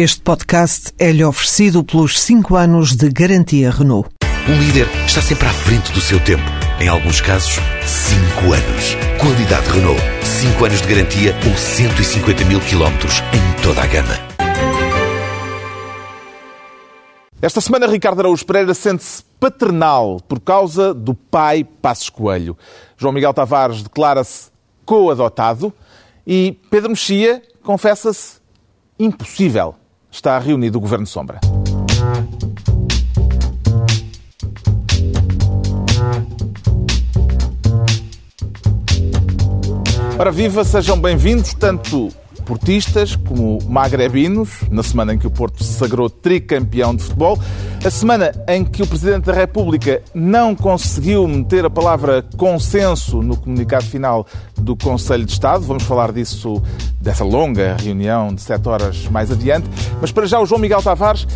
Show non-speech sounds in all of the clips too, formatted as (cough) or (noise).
Este podcast é-lhe oferecido pelos 5 anos de garantia Renault. Um líder está sempre à frente do seu tempo. Em alguns casos, 5 anos. Qualidade Renault. 5 anos de garantia ou 150 mil quilómetros em toda a gama. Esta semana, Ricardo Araújo Pereira sente-se paternal por causa do pai Passos Coelho. João Miguel Tavares declara-se co-adotado e Pedro Mexia confessa-se impossível está reunido o Governo Sombra. Ora viva, sejam bem-vindos, tanto portistas como magrebinos, na semana em que o Porto se sagrou tricampeão de futebol, a semana em que o Presidente da República não conseguiu meter a palavra consenso no comunicado final do Conselho de Estado. Vamos falar disso, dessa longa reunião de sete horas mais adiante. Mas para já o João Miguel Tavares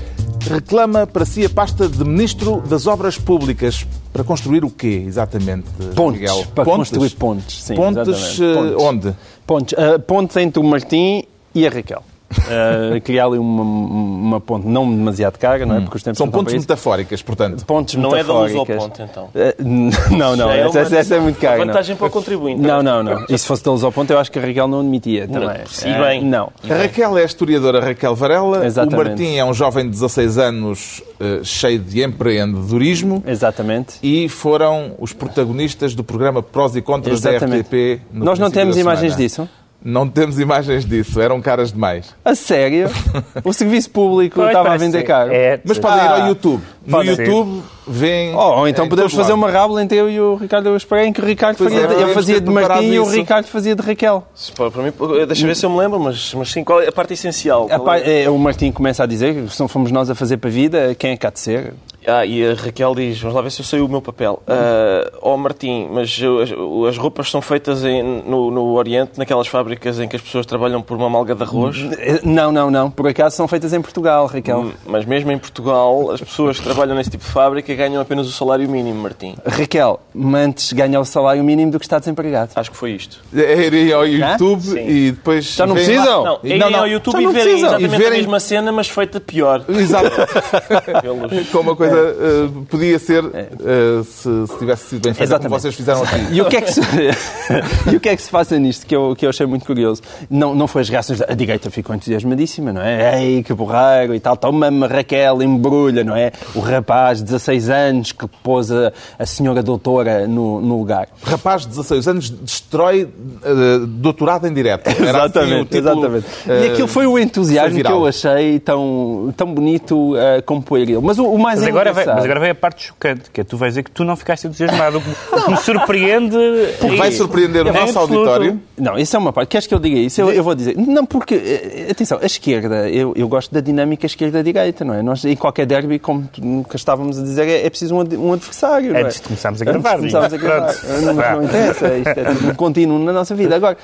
reclama para si a pasta de Ministro das Obras Públicas. Para construir o quê, exatamente, pontes, Miguel? Para pontes? construir pontes, sim. Pontes, pontes. onde? Pontes. Uh, pontes entre o Martim e a Raquel. Uh, criar ali uma, uma ponte não demasiado cara, não é? Hum. Porque os tempos São pontes metafóricas, portanto. Pontes não metafóricas. é da luz ao ponte, então. Uh, não, não, é essa, essa, essa, é muito cara. vantagem não. para o contribuinte. Não, não, não. E se fosse da luz ao ponte, eu acho que a Raquel não admitia também. Não, é, bem. Não. A Raquel é a historiadora Raquel Varela. Exatamente. O Martim é um jovem de 16 anos uh, cheio de empreendedorismo. Exatamente. E foram os protagonistas do programa Prós e Contras Exatamente. da RTP. Nós não temos imagens disso? Não temos imagens disso, eram caras demais. A sério? (laughs) O serviço público estava a vender caro. É, Mas podem ir ao YouTube. No YouTube vêem. Oh, ou então podemos fazer uma rábula entre eu e o Ricardo Euspereira em que o Ricardo faria, é, eu fazia de Martim isso. e o Ricardo fazia de Raquel. Para mim, deixa ver se eu me lembro, mas, mas sim, qual é a parte essencial? A é? É, o Martim começa a dizer que se não fomos nós a fazer para a vida, quem é que há de ser? Ah, e a Raquel diz, vamos lá ver se eu sei o meu papel. Uh, oh Martim, mas eu, as roupas são feitas em, no, no, Oriente, naquelas fábricas em que as pessoas trabalham por uma malga de arroz? Não, não, não. Por acaso são feitas em Portugal, Raquel. Hum, mas mesmo em Portugal, as pessoas que trabalham nesse tipo de fábrica ganham apenas o salário mínimo, Martim. Raquel, antes ganha o salário mínimo do que está desempregado. Acho que foi isto. É ir ao YouTube e depois... Já não precisam? Não, irem não, não. ao YouTube e verem exatamente verem... a mesma cena, mas feita pior. Exato. (laughs) Com uma coisa... Uh, podia ser uh, se, se, tivesse sido bem feito, como vocês fizeram aqui. E o que é que se, (laughs) e o que é que se passa nisto, que eu, que eu achei muito curioso? Não, não foi as reações da a direita ficou entusiasmadíssima, não é? Ei, que borrego e tal, toma-me Raquel, embrulha, não é? O rapaz de 16 anos que pôs a, a senhora doutora no, no lugar. Rapaz de 16 anos destrói uh, doutorado em direto. Assim exatamente, assim título, exatamente. Uh, e aquilo foi o entusiasmo foi que eu achei tão, tão bonito uh, como pueril. Mas o, o mais mas agora, vai, mas agora vem a parte chocante, que é tu vais dizer que tu não ficaste entusiasmado. O que me surpreende. Porque vai surpreender o nosso auditório. Não, isso é uma parte. Queres que eu diga isso? Eu, eu vou dizer. Não, porque, eh, atenção, a esquerda, eu, eu gosto da dinâmica esquerda-direita, não é? Nós, em qualquer derby, como nunca estávamos a dizer, é, é preciso um, um adversário. Antes de começarmos a gravar. Antes de começarmos a gravar. Não, não, interessa, isto é tudo um contínuo na nossa vida. Agora,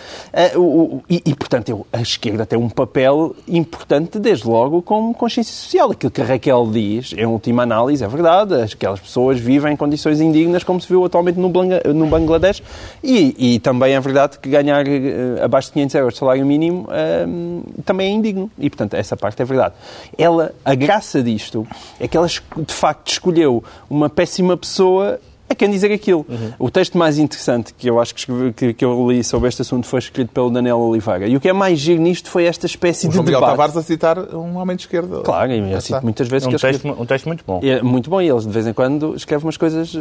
uh, o, e, e, portanto, eu, a esquerda tem um papel importante, desde logo, como consciência social. Aquilo que a Raquel diz, em última análise, é verdade. Aquelas pessoas vivem em condições indignas, como se viu atualmente no, no Bangladesh. E, e também é verdade que ganhar uh, abaixo de 500 euros de salário mínimo uh, também é indigno. E, portanto, essa parte é verdade. Ela, a graça disto é que ela, de facto, escolheu uma péssima pessoa é quem dizer aquilo. Uhum. O texto mais interessante que eu acho que, que, que, eu li sobre este assunto foi escrito pelo Daniel Oliveira. E o que é mais giro nisto foi esta espécie o de Miguel debate. Tavares a citar um homem de esquerda. Claro, e eu cito muitas vezes um que texto, Um texto muito bom. É muito bom e eles de vez em quando escrevem umas coisas uh,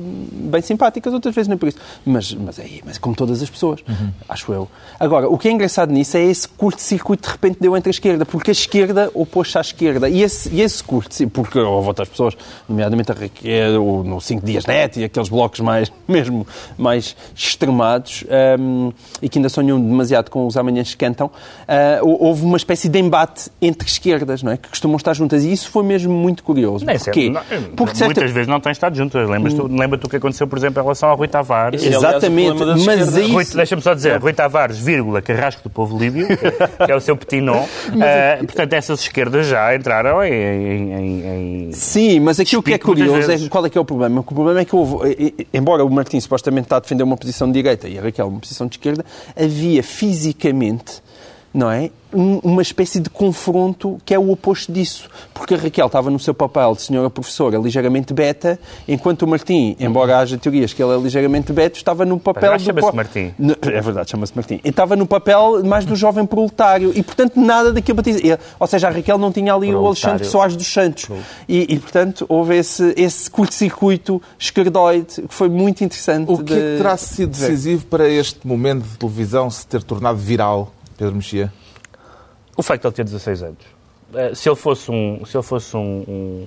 bem simpáticas, outras vezes nem por isso. Mas, mas, é, mas como todas as pessoas, uhum. acho eu. Agora, o que é engraçado nisso é esse curto-circuito de repente deu entre a esquerda, porque a esquerda opôs-se à esquerda. E esse, e esse curto porque houve outras pessoas, nomeadamente a Raquel, no 5 Dias Net e aqueles blocos mais, (laughs) mesmo mais extremados um, e que ainda sonham demasiado com os amanhãs que cantam, uh, houve uma espécie de embate entre esquerdas, não é? Que costumam estar juntas. E isso foi mesmo muito curioso. Não, Porquê? Não, Porque certa... Muitas vezes não têm estado juntas. Lembras-te hum. lembra o que aconteceu, por exemplo, em relação ao Rui Tavares? Exatamente. Aliás, mas isso... Deixa-me só dizer, Rui Tavares, vírgula, carrasco do povo líbio, que é o seu petit nom. Uh, portanto, essas esquerdas já entraram em... em, em Sim, mas aquilo que é curioso é qual é que é o problema. O problema é que houve, embora o Martim supostamente está a defender uma posição de direita e a Raquel uma posição de esquerda, havia fisicamente não é? Um- uma espécie de confronto que é o oposto disso. Porque a Raquel estava no seu papel de senhora professora ligeiramente beta, enquanto o Martim, embora haja teorias que ele é ligeiramente beta, estava no papel chama-se po- Martim. É verdade, chama-se Martim. E estava no papel mais do jovem proletário. E, portanto, nada daquilo para dizer. Ou seja, a Raquel não tinha ali o Proletário. Alexandre Soares dos Santos. E, e, portanto, houve esse, esse curto-circuito esquerdoide que foi muito interessante. O que é que de- terá sido decisivo para este momento de televisão se ter tornado viral, Pedro Mexia? O facto de ele ter 16 anos. Eh, Se ele fosse um, se ele fosse um, um,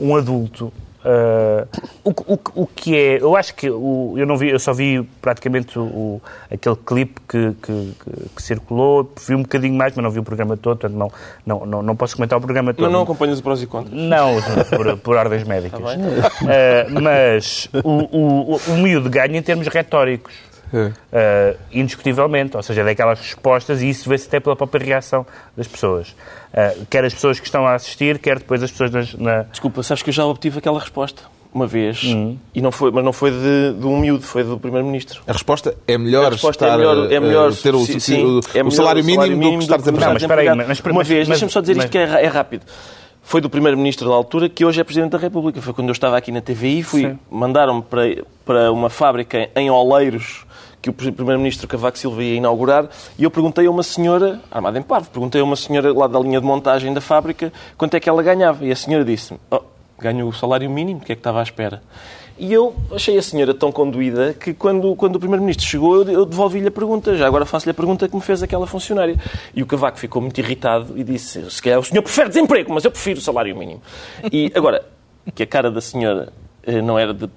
um adulto, eh, o, que- o o que é. Eu acho que. O, eu, não vi, eu só vi praticamente o, o- aquele clipe que, que, que- circulou. Vi um bocadinho mais, mas não vi o programa todo, portanto não, não, não, não posso comentar o programa todo. Mas não acompanhas o prós e contras. Não, por, por ordens médicas. Tá bem. Eh, mas o, o, o, o miúdo ganha em termos retóricos. Eh, indiscutivelmente, ou seja, é daquelas respostas, e isso vê-se até pela própria reação das pessoas. Eh, quer as pessoas que estão a assistir, quer depois as pessoas nas- na. Desculpa, sabes que eu já obtive aquela resposta uma vez, Hum. e não foi, mas não foi de, de um miúdo, foi do Primeiro-Ministro. A resposta é melhor A resposta estar, é melhor, é eh, melhor ter o, sim, o- sim, o- é o melhor salário mínimo do que estar do desempregado. Não, mas espera aí, mas- mas- Uma mas- vez, deixa-me só dizer mas- isto que é, é rápido. Foi do Primeiro-Ministro da altura, que hoje é Presidente da República. Foi quando eu estava aqui na TVI, fui, mandaram-me para, para uma fábrica em Oleiros, que o Primeiro-Ministro Cavaco Silva ia inaugurar, e eu perguntei a uma senhora, armada em parvo, perguntei a uma senhora lá da linha de montagem da fábrica quanto é que ela ganhava. E a senhora disse-me, oh, ganho o salário mínimo, o que é que estava à espera? E eu achei a senhora tão conduída que quando, quando o Primeiro-Ministro chegou, eu, devolvi-lhe a pergunta. Já agora faço-lhe a pergunta que me fez aquela funcionária. E o Cavaco ficou muito irritado e disse, se calhar o senhor prefere desemprego, mas eu prefiro o salário mínimo. E agora, que a cara da senhora não era de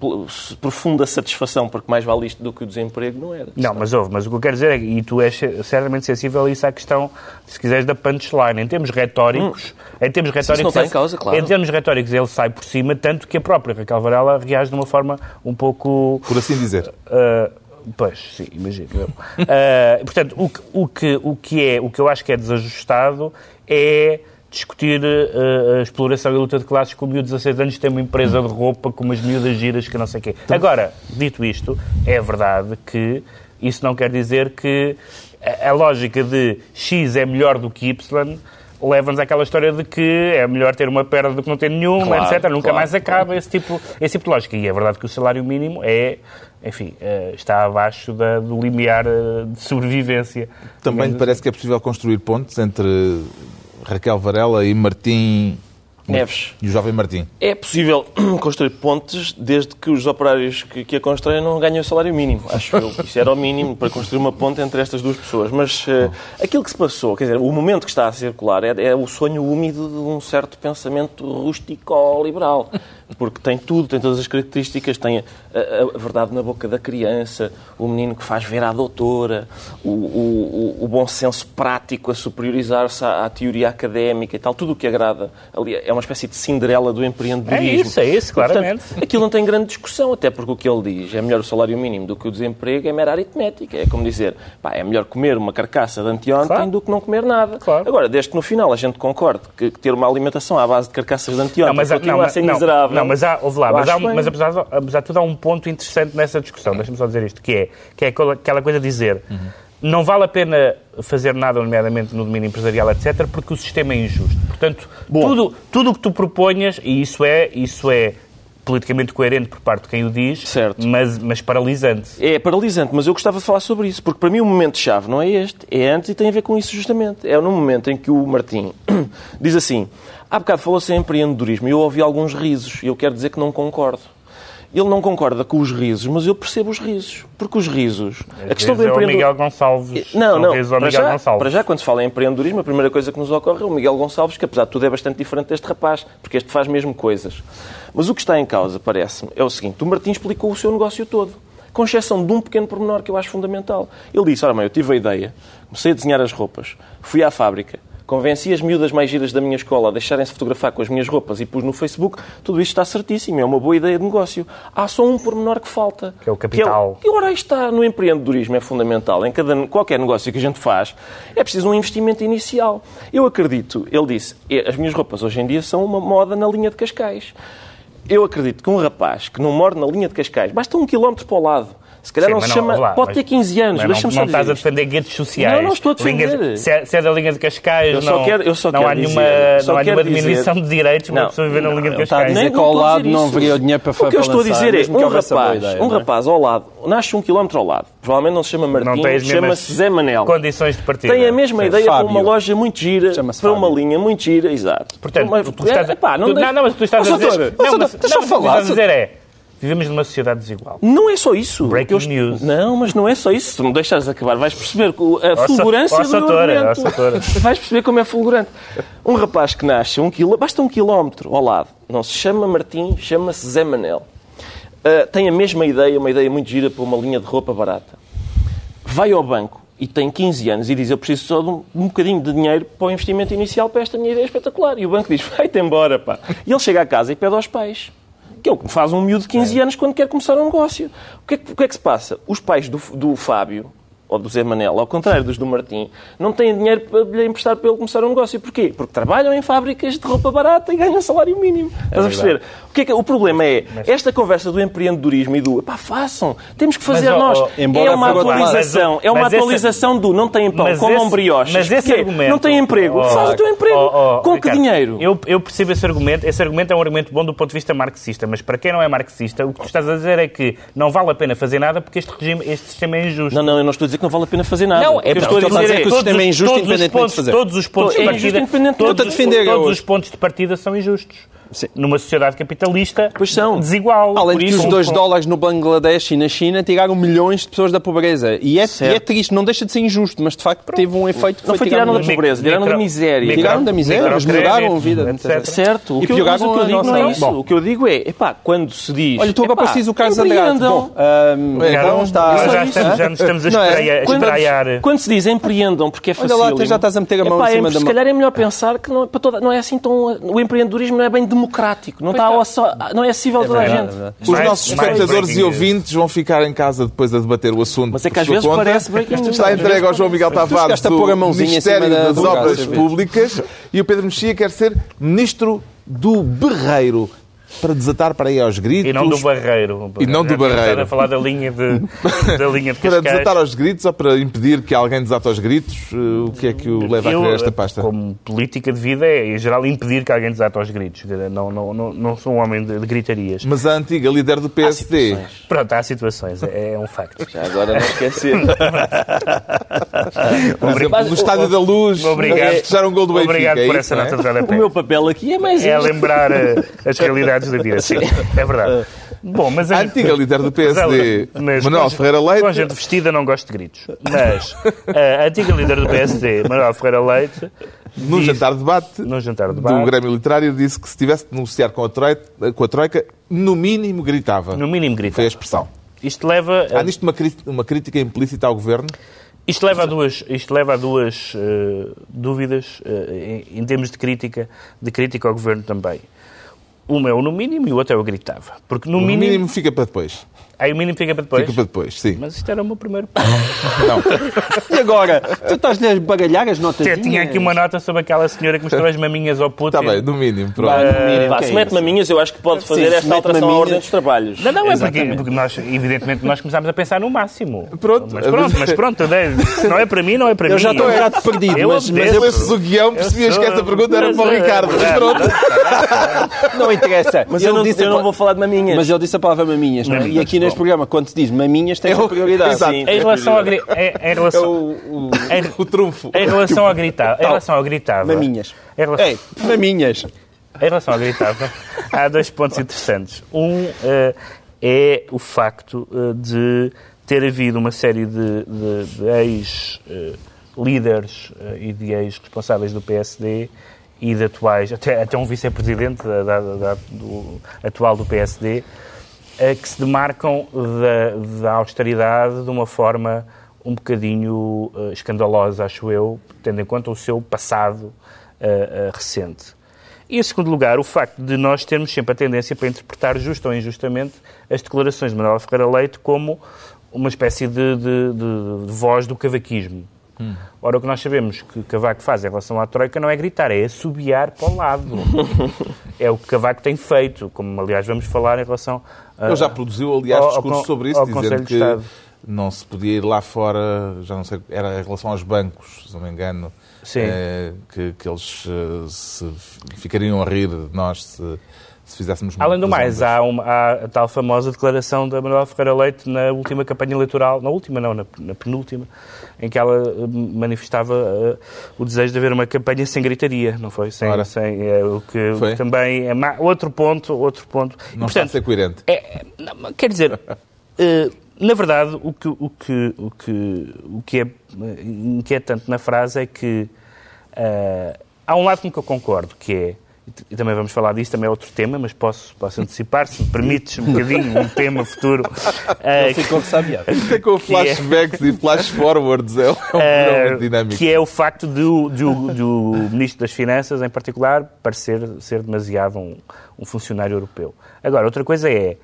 profunda satisfação, porque mais vale isto do que o desemprego, não era. Não, mas houve, mas o que eu quero dizer é que, e tu és certamente sensível a isso à questão, se quiseres, da punchline. Em termos retóricos, em termos retóricos, Hum. não está ele- em causa, claro. em termos retóricos ele sai por cima, tanto que a própria Raquel Varela reage de uma forma um pouco Por assim dizer. Uh, pois, sim, imagino. Uh, (laughs) portanto, o que, o, que, o, que é, o que eu acho que é desajustado é discutir uh, a exploração e a luta de classes com o miúdo de 16 anos tem uma empresa de roupa com umas miúdas giras que não sei o quê. Agora, dito isto, é verdade que isso não quer dizer que a, a lógica de X é melhor do que Y leva-nos àquela história de que é melhor ter uma perna do que não ter nenhuma, Claro, etc. Nunca claro. mais acaba esse tipo, esse tipo de lógica. E é verdade que o salário mínimo é, enfim, eh, está abaixo da- do limiar eh, de sobrevivência. Também parece que é possível construir pontes entre Raquel Varela e Martim Neves. e o jovem Martim. É possível (clears throat) construir pontes desde que os operários que, que a constroem não ganhem o salário mínimo, acho eu. Isso era o mínimo para construir uma ponte entre estas duas pessoas. Mas eh, aquilo que se passou, quer dizer, o momento que está a circular é, é o sonho úmido de um certo pensamento rústico-liberal. Porque tem tudo, tem todas as características, tem a, a- a verdade na boca da criança, o menino que faz ver à doutora, o, o- o- bom senso prático a superiorizar-se à, à teoria académica e tal, tudo o que agrada. Ali é uma espécie de Cinderela do empreendedorismo. É isso, é isso, E, portanto, claramente. aquilo não tem grande discussão, até porque o que ele diz é melhor o salário mínimo do que o desemprego, é mera aritmética. É como dizer, pá, é melhor comer uma carcaça de anteontem Claro. do que não comer nada. Claro. Agora, desde que no final a gente concorde que, ter uma alimentação à base de carcaças de anteontem Não, mas, continua não, a ser não, miserável. Não, mas há, ouve lá, mas, há, mas apesar, de, apesar de tudo há um ponto interessante nessa discussão, deixa-me só dizer isto, que é, que é aquela- coisa de dizer não vale a pena fazer nada, nomeadamente no domínio empresarial, etc., porque o sistema é injusto. Portanto, tudo tudo o que tu proponhas, e isso é, isso é politicamente coerente por parte de quem o diz, Certo. Mas, mas paralisante. É paralisante, mas eu gostava de falar sobre isso, porque para mim o momento-chave não é este, é antes e tem a ver com isso justamente. É no momento em que o Martim (coughs) diz assim: há bocado falou-se em empreendedorismo e eu ouvi alguns risos e eu quero dizer que não concordo. Ele não concorda com os risos, mas eu percebo os risos. Porque os risos. Às vezes é o Miguel Gonçalves. Não, não. ao Para já, Gonçalves. para já, quando se fala em empreendedorismo, a primeira coisa que nos ocorre é o Miguel Gonçalves, que apesar de tudo é bastante diferente deste rapaz, porque este faz mesmo coisas. Mas o que está em causa, parece-me, é o seguinte: o Martim explicou o seu negócio todo. Com exceção de um pequeno pormenor que eu acho fundamental. Ele disse: Ora, mãe, eu tive a ideia, comecei a desenhar as roupas, fui à fábrica, convenci as miúdas mais giras da minha escola a deixarem-se fotografar com as minhas roupas e pus no Facebook. Tudo isto está certíssimo, é uma boa ideia de negócio. Há só um pormenor que falta. Que é o capital. e ora está, no empreendedorismo é fundamental. Em cada, qualquer negócio que a gente faz, é preciso um investimento inicial. Eu acredito, ele disse, "É, as minhas roupas hoje em dia são uma moda na linha de Cascais. Eu acredito que um rapaz que não mora na linha de Cascais, basta um quilómetro para o lado, Se calhar Sim, não se chama. lá, pode mas- ter 15 anos, deixa-me não, só não estás a dizer. defender guetos sociais. Não, não estou a defender. Linha- se, é, se é da linha de Cascais, Eu só não, quero- eu só não quero há nenhuma, só não há quero nenhuma diminuição dizer- de direitos para Não, uma pessoa viver na linha de a Cascais. dizer Nem que ao lado não haveria o dinheiro para O que eu estou a dizer é, mesmo que um a rapaz, um não é? rapaz ao lado, nasce um quilómetro ao lado, provavelmente não se chama não Martim, chama-se Zé Manel. condições de partida. Tem a mesma ideia para uma loja muito gira, para uma linha muito gira, exato. Portanto, tu estás a... é, pá, não, deixa- não, não, mas tu estás a dizer... não, não, que tu falar, estás a dizer é... Vivemos numa sociedade desigual. Não é só isso. Breaking Eu news. Não, mas não é só isso. Se me deixares acabar, vais perceber a fulgurância ó, do meu Soutora, ó, argumento. (laughs) Vais perceber como é fulgurante. Um rapaz que nasce um quilô, basta um quilómetro ao lado. Não se chama Martim, chama-se Zé Manel. Ah, tem a mesma ideia, uma ideia muito gira para uma linha de roupa barata. Vai ao banco e tem 15 anos e diz eu preciso só de um, um bocadinho de dinheiro para o investimento inicial para esta minha ideia espetacular. E o banco diz vai-te embora, pá. E ele chega a casa e pede aos pais. Que é o que faz um miúdo de 15 anos quando quer começar um negócio. O que é que, que, é que se passa? Os pais do, do Fábio, ou do Zé Manel, ao contrário dos do Martim, não têm dinheiro para lhe emprestar para ele começar um negócio. Porquê? Porque trabalham em fábricas de roupa barata e ganham salário mínimo. Estás a perceber? O, que é que, o problema é esta conversa do empreendedorismo e do pá, façam, temos que fazer Mas, nós. é uma atualização, é uma Mas esse- atualização do não tem pão, como um brioche. Mas esse argumento... Não tem emprego. Oh, Faz o teu emprego. Com que Ricardo, dinheiro? Eu, eu percebo esse argumento. Esse argumento é um argumento bom do ponto de vista marxista, mas para quem não é marxista, o que tu estás a dizer é que não vale a pena fazer nada porque este, regime, este sistema é injusto. Não, não, eu não estou a dizer que não vale a pena fazer nada. Não, é porque estou a estou a dizer é que o sistema é injusto todos os independentemente de pontos, fazer. Todos os pontos de partida, todos, os pontos de partida são injustos. Sim. Numa sociedade capitalista Pois são. desigual. Além de que os 2 com- dólares no Bangladesh e na China tiraram milhões de pessoas da pobreza. E é, e é triste, não deixa de ser injusto, mas de facto teve um efeito que Não foi tiraram da pobreza, tiraram da miséria. micro- Tiraram da miséria, mas microcréditos, melhoraram a vida etc. Certo. O E que eu, o que eu digo não é isso. Bom. O que eu digo é, epá, quando se diz... Olha, tu agora pareces o Carlos Andrade. empreendam. Bom, Ricardo, então está... já, isso. estamos, já nos estamos a é? Quando, espraiar. quando se diz empreendam porque é Olha fácil. lá, até já estás a meter a mão em cima é, da Se mão. calhar é melhor pensar que é não é assim tão. O empreendedorismo não é bem democrático. Não, está, só- não é acessível a toda a gente. é. Os Mais- nossos espectadores e ouvintes vão ficar em casa depois a debater o assunto. Mas é que às vezes conta. parece breaking news. Está entregue ao João Miguel Tavares em Ministério das do Obras. Públicas e o Pedro Mexia quer ser Ministro do Berreiro para desatar para aí aos gritos. E não do Barreiro. E não do Barreiro. estado a falar da linha de, (laughs) da linha de Para desatar aos gritos ou para impedir que alguém desate aos gritos? Eh, O que é que o leva a Eu, querer esta pasta? Como política de vida, é, em geral, impedir que alguém desate aos gritos. Não, não, não, não sou um homem de, de gritarias. Mas a antiga líder do PSD. Pronto, há situações, é, é um facto. Já agora não esquecer. (laughs) Por exemplo, no Estádio da Luz, Obrigado. a festejar um gol do Benfica. Obrigado é por isso, essa é? nota de rodapé. o meu papel aqui é mais É lembrar eh, as realidades da vida. Sim, é verdade. Bom, mas A antiga líder do PSD, Mas Manuel Ferreira Com Leite, gente vestida não gosto de gritos. Mas a antiga líder do PSD, Manuel Ferreira Leite, no diz- jantar de debate no jantar de do debate, Grêmio Literário, disse que se tivesse de negociar com a, Troika, com a Troika, no mínimo gritava. no mínimo grita. Foi a expressão. Isto leva, a- Há nisto uma, uma crítica implícita ao Governo? isto leva a duas, isto leva a duas eh, dúvidas eh, em, em termos de crítica, de crítica ao governo também. Uma é o no mínimo e o outro é o gritava. Porque no No mínimo, mínimo fica para depois. Aí o mínimo fica para depois. Fica para depois, sim. Mas isto era o meu primeiro ponto. Não. E agora? Tu estás a baralhar as notas? Eu tinha aqui uma nota sobre aquela senhora que mostrou as maminhas ao Putin. Está bem, no mínimo, pronto. Pá, se mete maminhas, eu acho que pode fazer se esta alteração à maminhas- ordem dos trabalhos. Não, não, é porque, porque nós, evidentemente, nós começámos a pensar no máximo. Pronto. Mas pronto, mas pronto, se não é para mim, não é para Eu mim. já estou um bocado perdido, Eu mas, mas eu, Lesses o guião, percebias que esta pergunta era para o Ricardo. Mas pronto. não interessa. Mas eu, não, eu vou falar de maminhas. Mas ele disse a palavra maminhas, não é? E aqui neste bom. programa, quando se diz maminhas, tem Eu- prioridade. Exato. Sim. Em relação, a, gri- em, em É relação, o, o, em, o trunfo. em relação ao gritava, em relação ao gritava, Maminhas. Em relação, Ei, maminhas. em relação ao gritava, há dois pontos interessantes. Um eh, é o facto eh, de ter havido uma série de, de, de ex-líderes e de ex-responsáveis do PSD e de atuais, até, até um vice-presidente da- da- da- do- atual do PSD, eh, que se demarcam da, da austeridade de uma forma um bocadinho eh, escandalosa, acho eu, tendo em conta o seu passado eh, eh, recente. E, em segundo lugar, o facto de nós termos sempre a tendência para interpretar, justo ou injustamente, as declarações de Manuel Ferreira Leite como uma espécie de, de- de- de voz do cavaquismo. Ora, o que nós sabemos que Cavaco faz em relação à Troika não é gritar, é assobiar para o lado. (laughs) é o que Cavaco tem feito, como aliás vamos falar em relação Ele já produziu, aliás, ao- ao discurso con- sobre isso, ao dizendo que não se podia ir lá fora, já não sei, era em relação aos bancos, se não me engano, Sim. eh, que, que eles eh, se ficariam a rir de nós se, se fizéssemos Além do mais, há, uma- há a tal famosa declaração da Manuela Ferreira Leite na última campanha eleitoral, na última não, na, na penúltima, em que ela eh, manifestava eh, o desejo de haver uma campanha sem gritaria, não foi? Sem, Ora. sem, é, o que Foi. também é ma- outro ponto, outro ponto. E, Não está a ser coerente. é, é, não, quer dizer, eh, na verdade, o que, o, que, o, que, o que é eh, inquietante na frase é que eh, há um lado com que eu concordo, que é, e também vamos falar disso, também é outro tema, mas posso, posso antecipar, se me permites um bocadinho, um tema futuro. (laughs) que- Ficou ressabiado. Isto é com flashbacks e flash forwards, é um programa dinâmico. que é o facto de o- de o- do Ministro das Finanças, em particular, parecer ser demasiado um, um funcionário europeu. Agora, outra coisa é,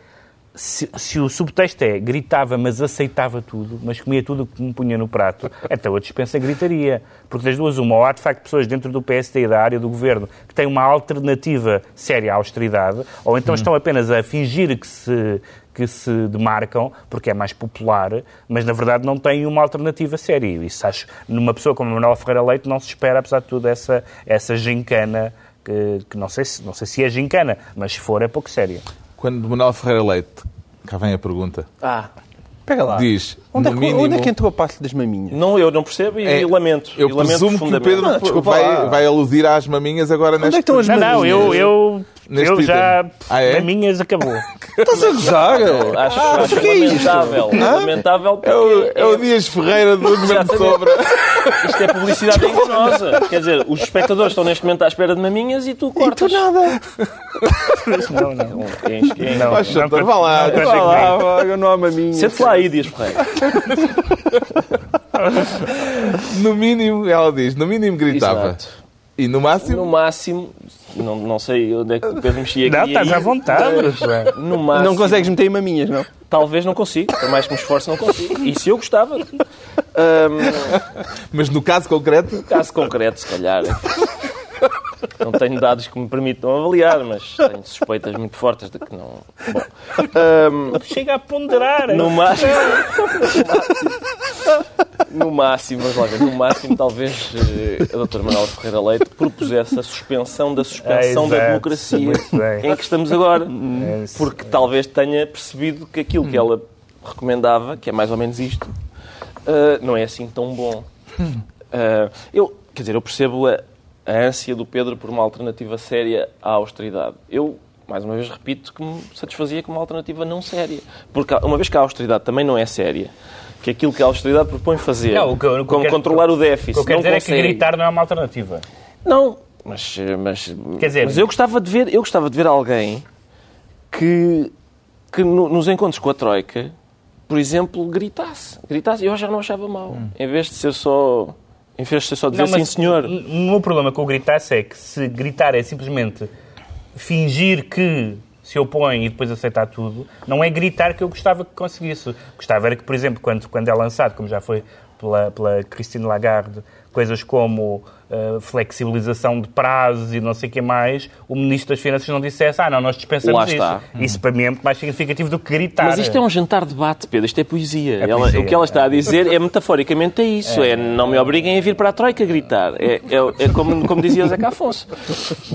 se, se o subtexto é gritava, mas aceitava tudo, mas comia tudo o que me punha no prato, (laughs) então eu dispensa gritaria. Porque das duas, uma, ou há de facto pessoas dentro do PSD e da área do governo que têm uma alternativa séria à austeridade, ou então estão apenas a fingir que se, que se demarcam, porque é mais popular, mas na verdade não têm uma alternativa séria. E Isso acho, numa pessoa como a Manuela Ferreira Leite, não se espera, apesar de tudo, essa, essa gincana. Que, que não, sei se, não sei se é gincana, mas se for é pouco séria. Quando Manuel Ferreira Leite, cá vem a pergunta, Ah, Pega lá. diz, Onde é, que, mínimo... onde é que entrou a parte das maminhas? não, eu não percebo e, É, lamento. Eu e lamento presumo que o. Pedro Não, desculpa vai, vai aludir às maminhas agora Onde é que neste... estão as Não, não, eu, maminhas? eu, Neste eu já. item. Ah, é? Na minhas acabou. (laughs) Estás a gozar? Acho, Ah, acho que é isto? lamentável. Lamentável porque É o, é o é- Dias Ferreira do (laughs) Governo. Sobra. isto é publicidade enganosa. Quer dizer, os espectadores estão neste momento à espera de maminhas e tu E tu cortas. nada. Não, não. Quem- quem- Não, Ó, Xantar, não, vá lá, não, vá não, Vá lá, vá, não há maminhas. Sente-se lá aí, Dias Ferreira. No mínimo, ela diz, no mínimo gritava. Exato. E no máximo, No máximo, não, não sei onde é que o Pedro mexia aqui. Não, estás à vontade. No máximo, Não consegues meter em maminhas, não? Talvez não consiga, por mais que me esforce, não consigo. E se eu gostava? (laughs) Mas no caso concreto, caso concreto, se calhar. Não tenho dados que me permitam avaliar, mas tenho suspeitas muito fortes de que não. Bom, ahm, Chega a ponderar. no máximo. No máximo, vamos lá ver, no máximo, talvez eh, a doutora Manuela Ferreira Leite propusesse a suspensão da suspensão Ah, da democracia em que estamos agora. É isso. Porque talvez tenha percebido que aquilo que ela recomendava, que é mais ou menos isto, eh, não é assim tão bom. Eh, eu, quer dizer, eu percebo a, a ânsia do Pedro por uma alternativa séria à austeridade. Eu, mais uma vez, repito que me satisfazia com uma alternativa não séria. Porque, uma vez que a austeridade também não é séria, que aquilo que a austeridade propõe fazer, Não, o que o como quero- controlar o O déficit, que eu quero não dizer é que gritar não é uma alternativa. Não, mas, mas, Quer dizer- mas eu gostava de ver, eu gostava de ver alguém que, que no- nos encontros com a Troika, por exemplo, gritasse. Gritasse, eu já não achava mal. Em vez de ser só. Em vez de só dizer Não, sim, senhor. O meu problema com o gritar-se é que se gritar é simplesmente fingir que se opõe e depois aceitar tudo, não é gritar que eu gostava que conseguisse. Gostava era que, por exemplo, quando, quando é lançado, como já foi pela, pela Christine Lagarde, coisas como eh, flexibilização de prazos e não sei o que mais, o Ministro das Finanças não dissesse, ah, não, nós dispensamos Lá isso. está. Isso para mim é muito mais significativo do que gritar. Mas isto é um jantar de debate, Pedro. Isto é poesia. É Ela- poesia. o que ela está a dizer é metaforicamente é isso. É, não me obriguem a vir para a Troika gritar. É, é, é como, como dizia o Zeca Afonso.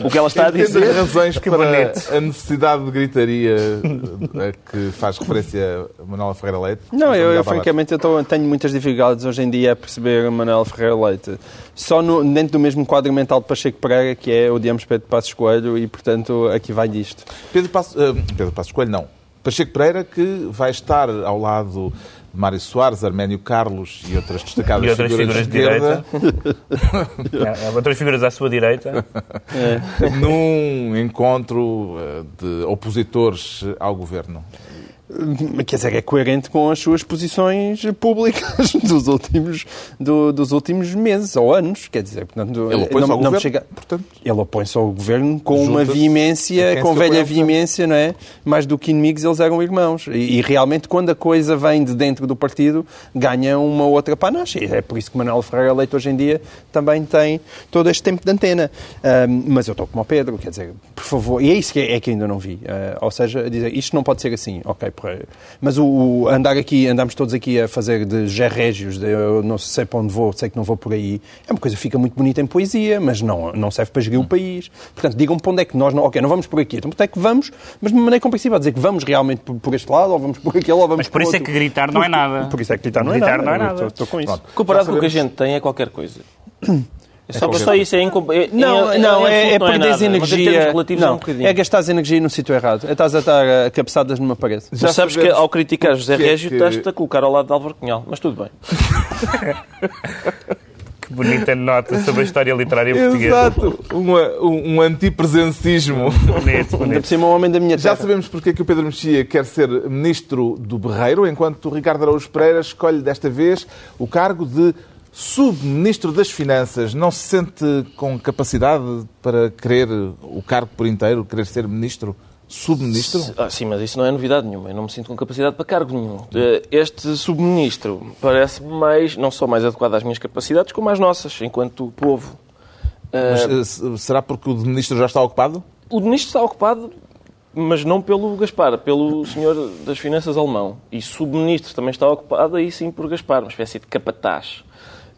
O que ela está a dizer. razões para bonito. a necessidade de gritaria a que faz referência a Manuela Ferreira Leite. Não, eu, eu francamente eu tô- tenho muitas dificuldades hoje em dia a perceber Manuel Ferreira Leite. Só no- dentro do mesmo quadro mental de Pacheco Pereira, que é odiamos Pedro Passos Coelho, e portanto aqui vai disto. Pedro Passos, eh, Pedro Passos Coelho, não. Pacheco Pereira, que vai estar ao lado de Mário Soares, Arménio Carlos e outras destacadas E outras figuras, figuras de esquerda, (laughs) É, é, outras figuras à sua direita. (laughs) num encontro eh, de opositores ao governo. Quer dizer, é coerente com as suas posições públicas (laughs) dos últimos, do, dos últimos meses ou anos. Quer dizer, portanto, Ele opõe-se ao governo, chega... portanto. Ele opõe-se ao governo com uma Junta-se a veemência, quem com velha opõe veemência, não é? Mais do que inimigos, eles eram irmãos. E, e realmente, quando a coisa vem de dentro do partido, ganha uma outra panache. E é por isso que Manuel Ferreira Leite hoje em dia também tem todo este tempo de antena. Ahm, mas eu estou como ao Pedro, quer dizer, por favor, e é isso que, é que ainda não vi. Ah, ou seja, dizer, isto não pode ser assim, ok, por- mas o, o andar aqui, andamos todos aqui a fazer de Gé Régios, de eu não sei para onde vou, sei que não vou por aí, é uma coisa que fica muito bonita em poesia, mas não, não serve para gerir o país. Portanto, digam-me para onde é que nós, não, ok, não vamos por aqui, então para onde é que vamos, mas de uma maneira compreensível, dizer que vamos realmente por, por este lado, ou vamos por aquele, ou vamos Mas por isso é outro. que gritar não é nada. Por isso é que gritar não Gritar é nada. não é nada. Estou, estou com isso. Comparado com o que a sabemos. gente tem, é qualquer coisa. (clears throat) É só, qualquer só isso, é, incom... é Não, é, é não perderes energia. termos relativos é um Não, bocadinho. é gastares energia no sítio errado. É estás a estar a cabeçadas numa parede. Já sabes que ao criticar José é Régio que- estás-te a colocar ao lado de Álvaro Cunhal. Mas tudo bem. (laughs) Que bonita nota sobre a história literária portuguesa. Exato. Um, um, um antipresencismo. Bonito, por bonito. cima, um homem da minha Já terra. sabemos porque é que o Pedro Mexia quer ser ministro do Berreiro, enquanto o Ricardo Araújo Pereira escolhe desta vez o cargo de subministro das Finanças. Não se sente com capacidade para querer o cargo por inteiro, querer ser ministro? Subministro? Ah, sim, mas isso não é novidade nenhuma. Eu não me sinto com capacidade para cargo nenhum. Eh, Este subministro parece-me mais, não só mais adequado às minhas capacidades, como às nossas, enquanto povo. Eh, Mas, se- será porque o de ministro já está ocupado? O ministro está ocupado, mas não pelo Gaspar, pelo senhor das finanças alemão. E subministro também está ocupado, aí sim por Gaspar, uma espécie de capataz.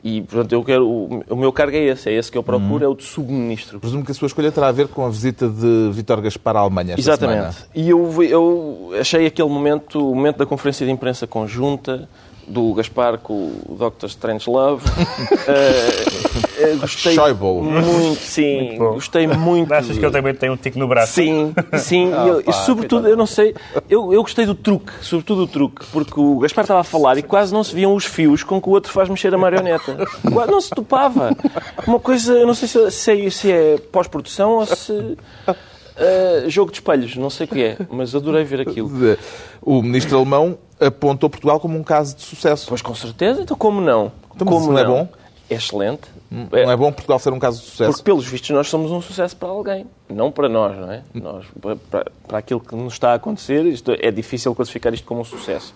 E, portanto, eu quero, o, o meu cargo é esse, é esse que eu procuro, é o de subministro. Presumo que a sua escolha terá a ver com a visita de Vítor Gaspar à Alemanha esta Exatamente. semana. E eu, eu achei aquele momento, o momento da conferência de imprensa conjunta, do Gaspar com o Dr. Strangelove. (laughs) Eh, eh, gostei Schäuble. muito, sim, Muito gostei muito. Achas que ele também tem um tico no braço? Sim, sim. Ah, e eu- e sobretudo, eu não sei, eu, eu gostei do truque, sobretudo do truque, porque o Gaspar estava a falar e quase não se viam os fios com que o outro faz mexer a marioneta. Quase não se topava. Uma coisa, eu não sei se, se é, se é pós-produção ou se. Eh, jogo de espelhos, não sei o que é, mas adorei ver aquilo. O ministro alemão apontou Portugal como um caso de sucesso. Pois com certeza, então como não? Então, como isso não é bom? É excelente. Não é bom Portugal ser um caso de sucesso? Porque, pelos vistos, nós somos um sucesso para alguém. Não para nós, não é? Nós, para, para- aquilo que nos está a acontecer, isto é difícil classificar isto como um sucesso.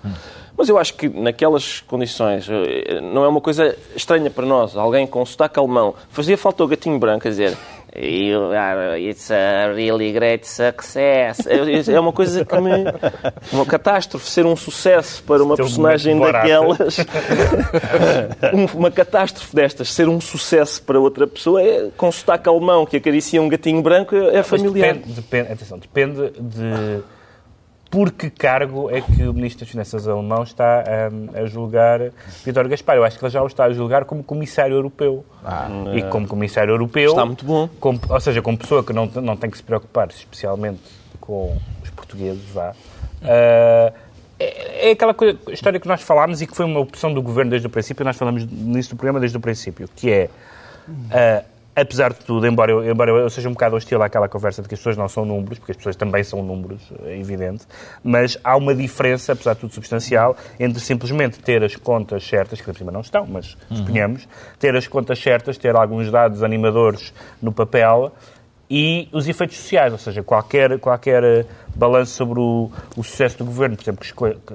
Mas eu acho que naquelas condições, eh, não é uma coisa estranha para nós. Alguém com sotaque alemão. Fazia falta o gatinho branco a dizer "You are- It's a really great success. É é uma coisa que me... Uma catástrofe ser um sucesso para uma Teu personagem daquelas. (laughs) Um- uma catástrofe destas, ser um sucesso para outra pessoa, é, com sotaque alemão que acaricia um gatinho branco, é, Mas familiar. Depende, depende, atenção, depende de por que cargo é que o Ministro das Finanças alemão está hum, a julgar Vítor Gaspar. Eu acho que ele já o está a julgar como Comissário Europeu. E como Comissário Europeu... Está muito bom. como- ou seja, como pessoa que não, não tem que se preocupar especialmente com os portugueses, vá. ah, é, aquela coisa, história que nós falámos e que foi uma opção do Governo desde o princípio, nós falamos nisso do programa desde o princípio, que é... ah, apesar de tudo, embora eu, embora eu seja um bocado hostil àquela conversa de que as pessoas não são números, porque as pessoas também são números, é evidente, mas há uma diferença, apesar de tudo substancial, entre simplesmente ter as contas certas, que por cima não estão, mas suponhamos, ter as contas certas, ter alguns dados animadores no papel e os efeitos sociais, ou seja, qualquer, qualquer eh, balanço sobre o, o sucesso do governo, por exemplo, que que,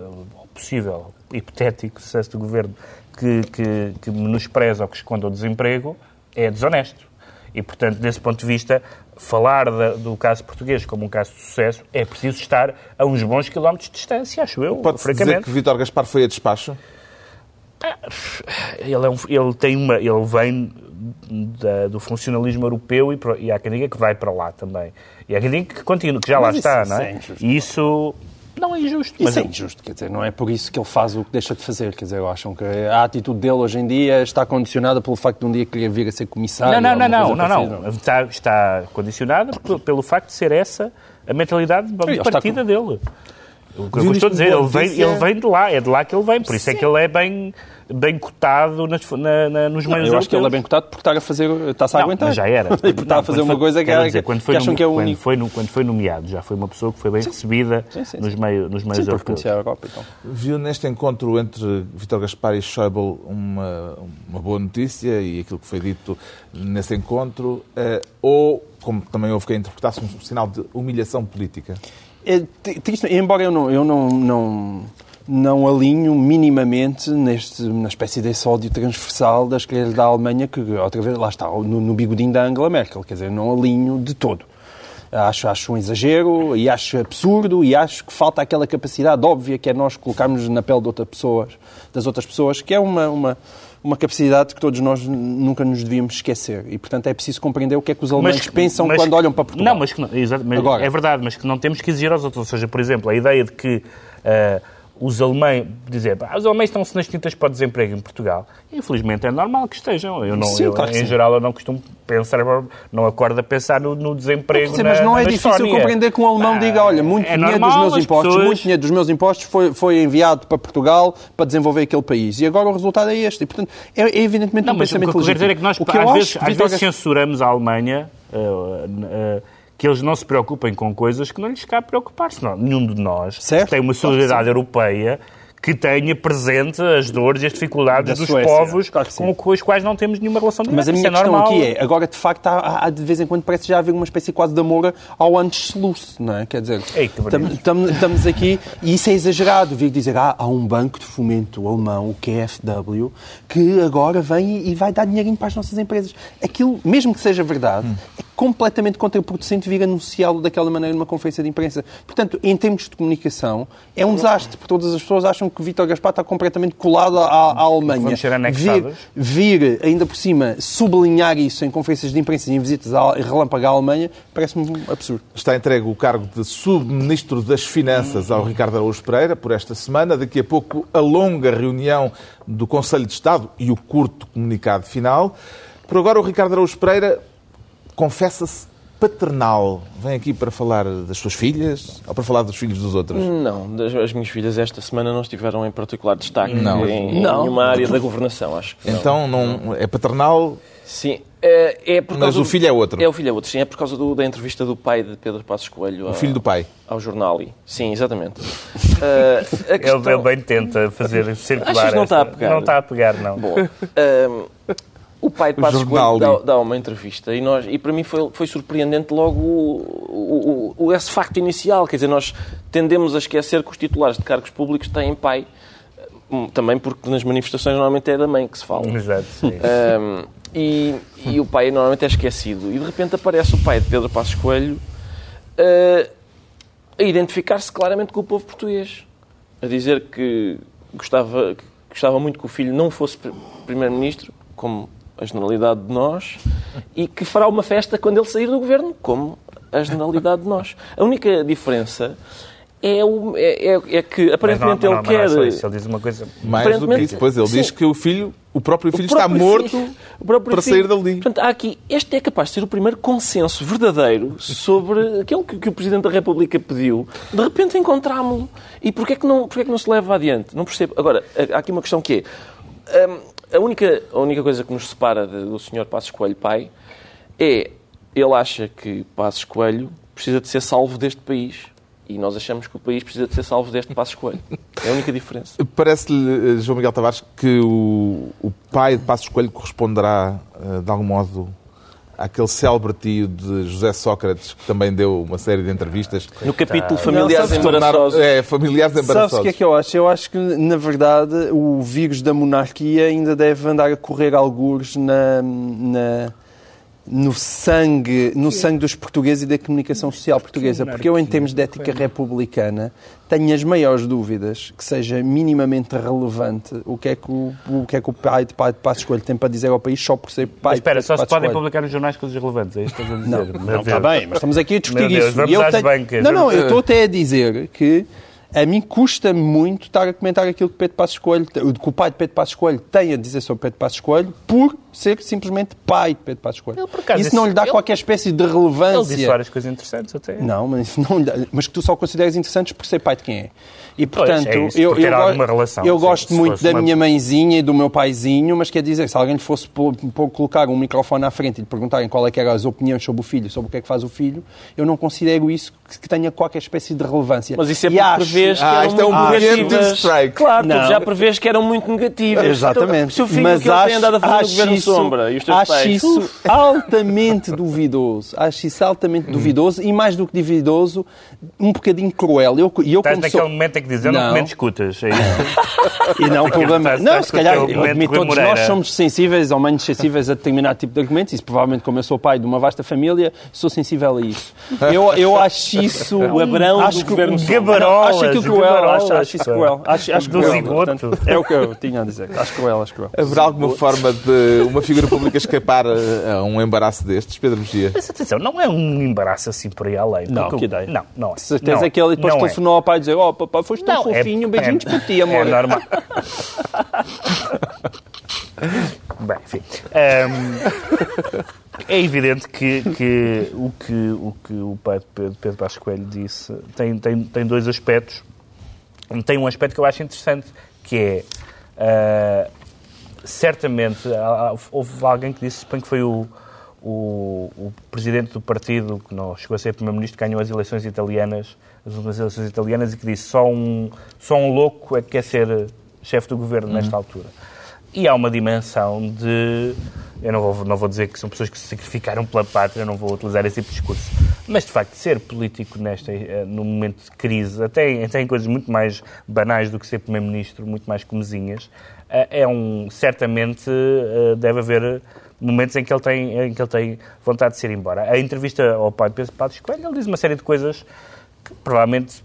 possível, hipotético sucesso do governo, que, que, que menospreza ou que esconda o desemprego, é desonesto. E, portanto, desse ponto de vista, falar da- do caso português como um caso de sucesso é preciso estar a uns bons quilómetros de distância, acho eu, Pode-se dizer francamente. que Vítor Gaspar foi a despacho? Ele, é um- ele tem uma, ele vem da- do funcionalismo europeu e, pro- e há quem diga que vai para lá também. E há quem diga que continua, que já lá Mas isso- está, não é. E isso não é injusto. Mas Isso é eu- injusto, quer dizer, não é por isso que ele faz o que deixa de fazer. Quer dizer, acham que a atitude dele hoje em dia está condicionada pelo facto de um dia querer vir a ser comissário. Não, não, não, não, não, não. Está, está condicionada pelo, facto de ser essa a mentalidade partida dele. O que eu estou a dizer, ele vem, ele vem de lá, é de lá que ele vem, por isso é que ele é bem, bem cotado nas, na, na, nos meios Eu acho que ele é bem cotado por estar a fazer, está-se a Não, aguentar. já era. (laughs) e por estar a fazer quando uma foi- coisa que, é- dizer, quando foi que acham no- que é o quando único. foi, no- quando foi nomeado, já foi uma pessoa que foi bem recebida Sim, sim, nos sim. meios, nos meios Sim, porque europeus. a Europa. Então. Viu neste encontro entre Vítor Gaspar e Schäuble uma, uma boa notícia e aquilo que foi dito nesse encontro? eh, ou, como também houve quem interpretasse, um sinal de humilhação política? É, triste, embora eu não, eu não, não, não alinho minimamente neste, na espécie desse ódio transversal das esquerda da Alemanha, que outra vez, lá está, no, no bigodinho da Angela Merkel, quer dizer, não alinho de todo. Acho, acho um exagero e acho absurdo e acho que falta aquela capacidade óbvia que é nós colocarmos na pele de outras pessoas, das outras pessoas, que é uma, uma, uma capacidade que todos nós nunca nos devíamos esquecer. E, portanto, é preciso compreender o que é que os alemães pensam mas quando olham para Portugal. Não, mas que não, exato, mas Agora. é verdade, mas que não temos que exigir aos outros. Ou seja, por exemplo, a ideia de que ah, os alemães, dizer, "Ah, os alemães estão-se nas tintas para o desemprego em Portugal, infelizmente é normal que estejam. Eu não, Sim, eu, claro em sim. geral, eu não costumo pensar, não acordo a pensar no, no desemprego. Sim, mas na- não é difícil Estónia. compreender que um alemão Ah, diga, olha, muito é dinheiro normal, dos meus impostos, pessoas- muito dinheiro dos meus impostos foi, foi enviado para Portugal para desenvolver aquele país. E agora o resultado é este. E, portanto, é, é evidentemente Não, um mas o que pensamento eu quero dizer é legítimo. que nós, que às vezes, às vezes censuramos a Alemanha, uh, uh, que eles não se preocupem com coisas que não lhes cabe preocupar-se. Nenhum de nós Certo. tem uma solidariedade europeia que tenha presente as dores e as dificuldades Da dos Suécia, povos claro com os quais não temos nenhuma relação direta. Mas a Isso minha é questão normal. aqui é, agora de facto há, há de vez em quando parece já haver uma espécie quase de amor ao antes-sluce, não é? Quer dizer, estamos, aqui e isso é exagerado, vir dizer ah, há um banco de fomento alemão, o KfW, que agora vem e vai dar dinheirinho para as nossas empresas. Aquilo, mesmo que seja verdade, é completamente contraproducente vir anunciá-lo daquela maneira numa conferência de imprensa. Portanto, em termos de comunicação, é um desastre, porque todas as pessoas acham que Vítor Gaspar está completamente colado à, à Alemanha. Vamos ser Vir, anexados. vir, ainda por cima, sublinhar isso em conferências de imprensa e em visitas à relâmpago à Alemanha, parece-me um absurdo. Está entregue o cargo de Subministro das Finanças ao Ricardo Araújo Pereira por esta semana. Daqui a pouco, a longa reunião do Conselho de Estado e o curto comunicado final. Por agora, o Ricardo Araújo Pereira confessa-se paternal. Vem aqui para falar das suas filhas ou para falar dos filhos dos outros? Não, das- as minhas filhas esta semana não estiveram em particular destaque Não. em, em Não. nenhuma área da governação, acho que não. Então, não, é paternal, Sim, é, é por mas causa o do- filho é outro. É o filho é outro, sim. É por causa do- da entrevista do pai de Pedro Passos Coelho. O filho do pai. Ao jornal. Sim, exatamente. Ah, (laughs) a Ele, questão- ele bem tenta fazer circular Achas que não está a pegar? Não está a pegar, não. Bom, ahm, o pai de Passos Coelho dá, dá uma entrevista e, nós, e para mim foi, foi surpreendente logo o, o- o- esse facto inicial. Quer dizer, nós tendemos a esquecer que os titulares de cargos públicos têm pai. Hum, Também porque nas manifestações normalmente é da mãe que se fala. Exato, sim. Um, e, e o pai normalmente é esquecido. E de repente aparece o pai de Pedro Passos Coelho uh, a identificar-se claramente com o povo português. A dizer que gostava, que gostava muito que o filho não fosse pri- primeiro-ministro, como a generalidade de nós, e que fará uma festa quando ele sair do governo, como a generalidade de nós. A única diferença é, o- é- é- é que Mas não, aparentemente não, ele não, quer. não é só isso. Ele diz uma coisa... Mais do que Aparentemente, isso. Depois ele sim. diz que o filho, o próprio filho O está próprio morto filho- o próprio para filho. sair dali. Portanto, há aqui, este é capaz de ser o primeiro consenso verdadeiro sobre aquilo que, que o Presidente da República pediu. De repente encontrámo-lo. E porquê é, que não, porquê é que não se leva adiante? Não percebo. Agora, há aqui uma questão que é... hum, a, única, a única coisa que nos separa do Sr. Passos Coelho pai é... Ele acha que Passos Coelho precisa de ser salvo deste país. E nós achamos que o país precisa de ser salvo deste Passos Coelho. É a única diferença. (laughs) Parece-lhe, eh, João Miguel Tavares, que o, o pai de Passos Coelho corresponderá, eh, de algum modo, àquele célebre tio de José Sócrates, que também deu uma série de entrevistas. No capítulo Familiares Não, Embaraçosos. É, familiares Sabes embaraçosos. o que é que eu acho? Eu acho que, na verdade, o vírus da monarquia ainda deve andar a correr algures na, na- no, sangue, no sangue dos portugueses e da comunicação social portuguesa. Porque eu, em termos de ética republicana, tenho as maiores dúvidas que seja minimamente relevante o que é que o, o, que é que o pai de, pai de Passos Coelho tem para dizer ao país só por ser pai Mas espera, de só se podem publicar nos jornais coisas relevantes, é isso que estás a Não, dizer? Meu não está bem, mas estamos aqui a discutir Deus, isso. vamos E eu às tenho- bancas. Não, não, eu estou até a dizer que a mim custa muito estar a comentar aquilo que Pedro Passos Coelho, que o pai de Pedro Passos Coelho tem a dizer sobre Pedro Passos Coelho, por ser simplesmente pai de Pedro Passos Coelho. Ele, Isso não lhe dá ele- qualquer espécie de Ele relevância. disse várias coisas interessantes até. Não, mas, não dá- mas que tu só consideras interessantes por ser pai de quem é. E, Pois, portanto, é isso, eu, por eu, alguma relação, eu gosto muito da uma- minha mãezinha e do meu paizinho, mas quer dizer, se alguém lhe fosse pôr, pôr- colocar um microfone à frente e lhe perguntarem qual é que eram as opiniões sobre o filho, sobre o que é que faz o filho, eu não considero isso que, que tenha qualquer espécie de relevância. Mas isso é E porque acho- prevês que Ah, eram é um negativas. strike. Claro, Não. tu já prevês que eram muito negativas. Exatamente. Então, se o filho Mas que ele tem acho- andado a fazer no acho Governo isso- Sombra e os teus acho pais... isso (laughs) altamente duvidoso. Acho isso altamente duvidoso e, mais do que duvidoso, um bocadinho cruel. Eu, e eu Estás naquele sou- momento em que dizes, eu não, Não. comento escutas. É isso. (laughs) E não o problema. estás- Não, estás se calhar, eu admito, todos nós somos sensíveis ou menos sensíveis a determinado tipo de argumentos. Isso provavelmente, como eu sou pai de uma vasta família, sou sensível a isso. Eu, eu acho isso. (laughs) O Abrão acho do que- Governo. Gabarolas, Acho aquilo cruel. gabarolas, Acho, acho isso cruel. Acho, acho Do cruel. Portanto, É o que eu tinha a dizer. Acho cruel, acho cruel. Haverá alguma forma de uma figura pública escapar a, a um embaraço destes, Pedro Mexia? Mas atenção, não é um embaraço assim por aí além. Não, que ideia. Não, não é. De certeza não, que ele depois é. telefonou ao pai e dizer: Oh, papai, foste tão Não, é- fofinho, beijinhos é- para ti, amor. É normal. (laughs) Bem, enfim. Ahm, é evidente que, que o que o, que o pai de Pedro, Pedro Passos Coelho disse tem, tem, tem dois aspectos. Tem um aspecto que eu acho interessante, que é... ah, certamente, houve alguém que disse, suponho que foi o, o, o presidente do partido, que não chegou a ser primeiro-ministro, ganhou as eleições italianas, as últimas eleições italianas, e que disse só um, só um louco é que quer ser chefe do governo nesta altura. E há uma dimensão de. Eu não vou, não vou dizer que são pessoas que se sacrificaram pela pátria, não vou utilizar esse tipo de discurso. Mas, de facto, ser político nesta, eh, num momento de crise, até, até em coisas muito mais banais do que ser Primeiro-Ministro, muito mais comezinhas, eh, é um. Certamente eh, deve haver momentos em que, ele tem, em que ele tem vontade de se ir embora. A entrevista ao pai de Pedro Passos Coelho, ele diz uma série de coisas que provavelmente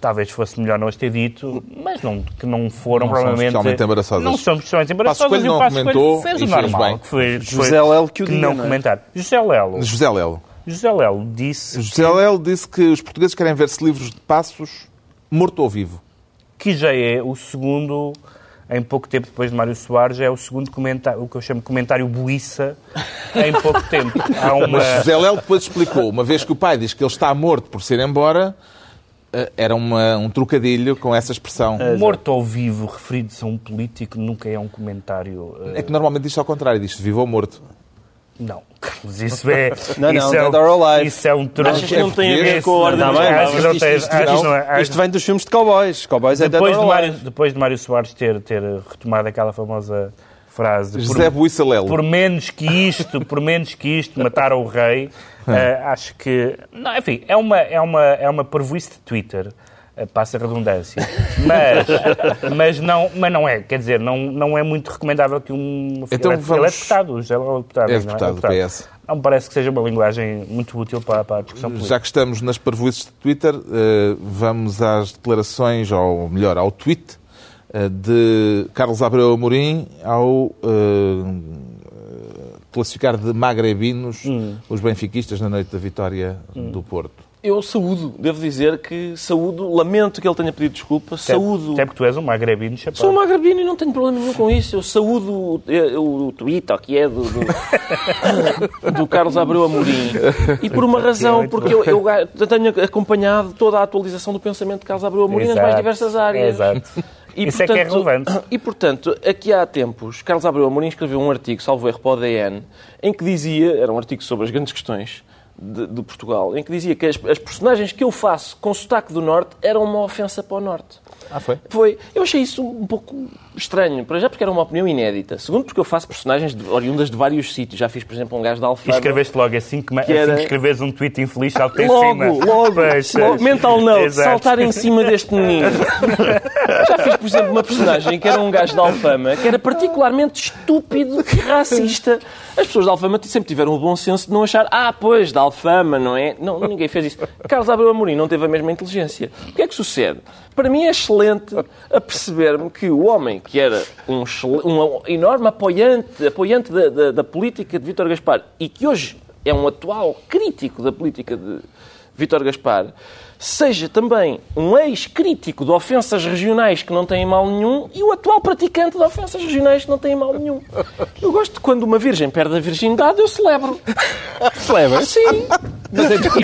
talvez fosse melhor não as ter dito, mas não, que não foram Não são provavelmente... especialmente embaraçosas. Não são especialmente Passos embaraçosas Coelho e o não Passos Coelho fez e o fez normal. bem. Que foi, que José Lelo que o diga, não não é? comentar. José Lelo. José Lelo. José Lelo disse José Lelo disse que os portugueses querem ver-se livros de passos morto ou vivo. que já é o segundo, em pouco tempo depois de Mário Soares, é o segundo comentário, o que eu chamo de comentário buíça, em pouco tempo. Há uma... Mas José Lelo depois explicou, uma vez que o pai diz que ele está morto por ser embora, eh, era uma- um trocadilho com essa expressão. Morto ou vivo, referido-se a um político, nunca é um comentário... eh, É que normalmente diz ao contrário, diz vivo ou morto. Não. Mas isso é... (laughs) Não, não, isso é, dead or alive. Isso é um troço. Achas que não tem a ver com a ordem Não, não isto- tem- isto- isto- não vem dos filmes de cowboys. Cowboys é Depois dead de, or Mário, alive. depois de Mário Soares ter, ter retomado aquela famosa frase de José Buissa Lelo. por menos que isto, por menos que isto, mataram o rei, eh, acho que... Não, enfim, é uma, é uma, é uma parvoíce de Twitter, passa a redundância, mas, mas, não, mas não é, quer dizer, não, não é muito recomendável que um... Então ele, é- vamos- ele é deputado, o é deputado. É não deputado do PS. Não me parece que seja uma linguagem muito útil para, para a discussão política. Já que estamos nas parvoices de Twitter, eh, vamos às declarações, ou melhor, ao tweet eh, de Carlos Abreu Amorim ao eh, classificar de magrebinos os benfiquistas na noite da vitória do Porto. Eu saúdo, devo dizer que saúdo, lamento que ele tenha pedido desculpa, saúdo. Até porque tu és um magrebino chapéu. Sou um magrebino e não tenho problema nenhum com isso. Eu saúdo o, o, ou que é do, do, (laughs) do Carlos Abreu Amorim. E por uma (laughs) razão, porque eu, eu, eu tenho acompanhado toda a atualização do pensamento de Carlos Abreu Amorim nas mais Exato. diversas áreas. Exato. E, Isso é que é relevante. E, portanto, aqui há tempos, Carlos Abreu Amorim escreveu um artigo, salvo erro, para o DN, em que dizia, era um artigo sobre as grandes questões de, de Portugal, em que dizia que as, as personagens que eu faço com sotaque do Norte eram uma ofensa para o Norte. Ah, foi? Foi. Eu achei isso um pouco estranho. Para já porque era uma opinião inédita. Segundo porque eu faço personagens de- oriundas de vários sítios. Já fiz, por exemplo, um gajo de E Alfama. escreveste logo assim que, Que era- assim escreves um tweet infeliz, salta em cima. logo, (laughs) Pois, logo, mental note, Exato. saltar em cima deste menino. (laughs) Já fiz, por exemplo, uma personagem que era um gajo de Alfama, que era particularmente estúpido e racista. As pessoas de Alfama sempre tiveram o bom senso de não achar, ah, pois, de Alfama, não é? Não, ninguém fez isso. Carlos Abreu Amorim não teve a mesma inteligência. O que é que sucede? Para mim é excelente a perceber-me que o homem que era um, um enorme apoiante, apoiante da, da- da política de Vítor Gaspar e que hoje é um atual crítico da política de Vítor Gaspar, seja também um ex-crítico de ofensas regionais que não têm mal nenhum e o atual praticante de ofensas regionais que não têm mal nenhum. Eu gosto de quando uma virgem perde a virgindade, eu celebro. (laughs) Celebra? Sim. Mas é, isto, é,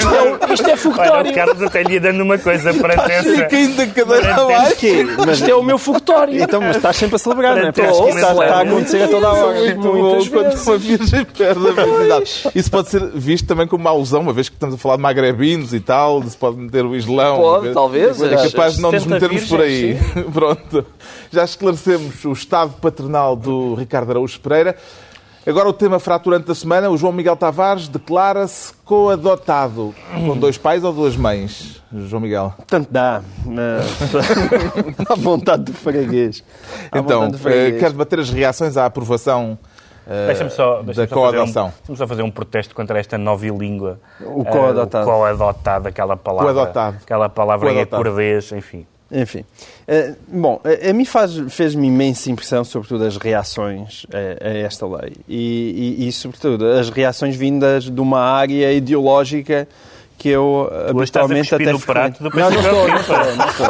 isto é Olha, o fogotório. Carlos até lhe ia dando uma coisa para essa... Caindo da cadeira Para abaixo. Mas, Isto é o meu fogotório. então, mas estás sempre a celebrar, não é? Porque está, está a acontecer a toda a hora. Muito bom quando uma virgem perde a virgindade. Isso pode ser visto também como uma alusão, uma vez que estamos a falar de magrebinos e tal, se pode meter o Islão. Pode, talvez. É capaz de não nos 70 metermos por aí. (laughs) Pronto. Já esclarecemos o estado paternal do Ricardo Araújo Pereira. Agora o tema fraturante da semana. O João Miguel Tavares declara-se coadotado. Com dois pais ou duas mães, João Miguel? Portanto, dá. Mas... (laughs) à vontade do freguês. À Então, do eh, freguês. quero debater as reações à aprovação eh, Deixa-me só, da deixa um, coadoção. deixa-me só fazer um protesto contra esta nova língua. O coadotado. o coadotado, aquela palavra. Coadotado. Aquela palavra em Coadotado. acordês, enfim. Enfim. Eh, bom, a, a mim fez-me imensa impressão, sobretudo, as reações a, a esta lei. E, e- e, sobretudo, as reações vindas de uma área ideológica que eu Tu habitualmente até no prato do Não, não estou, não estou, (laughs) não estou.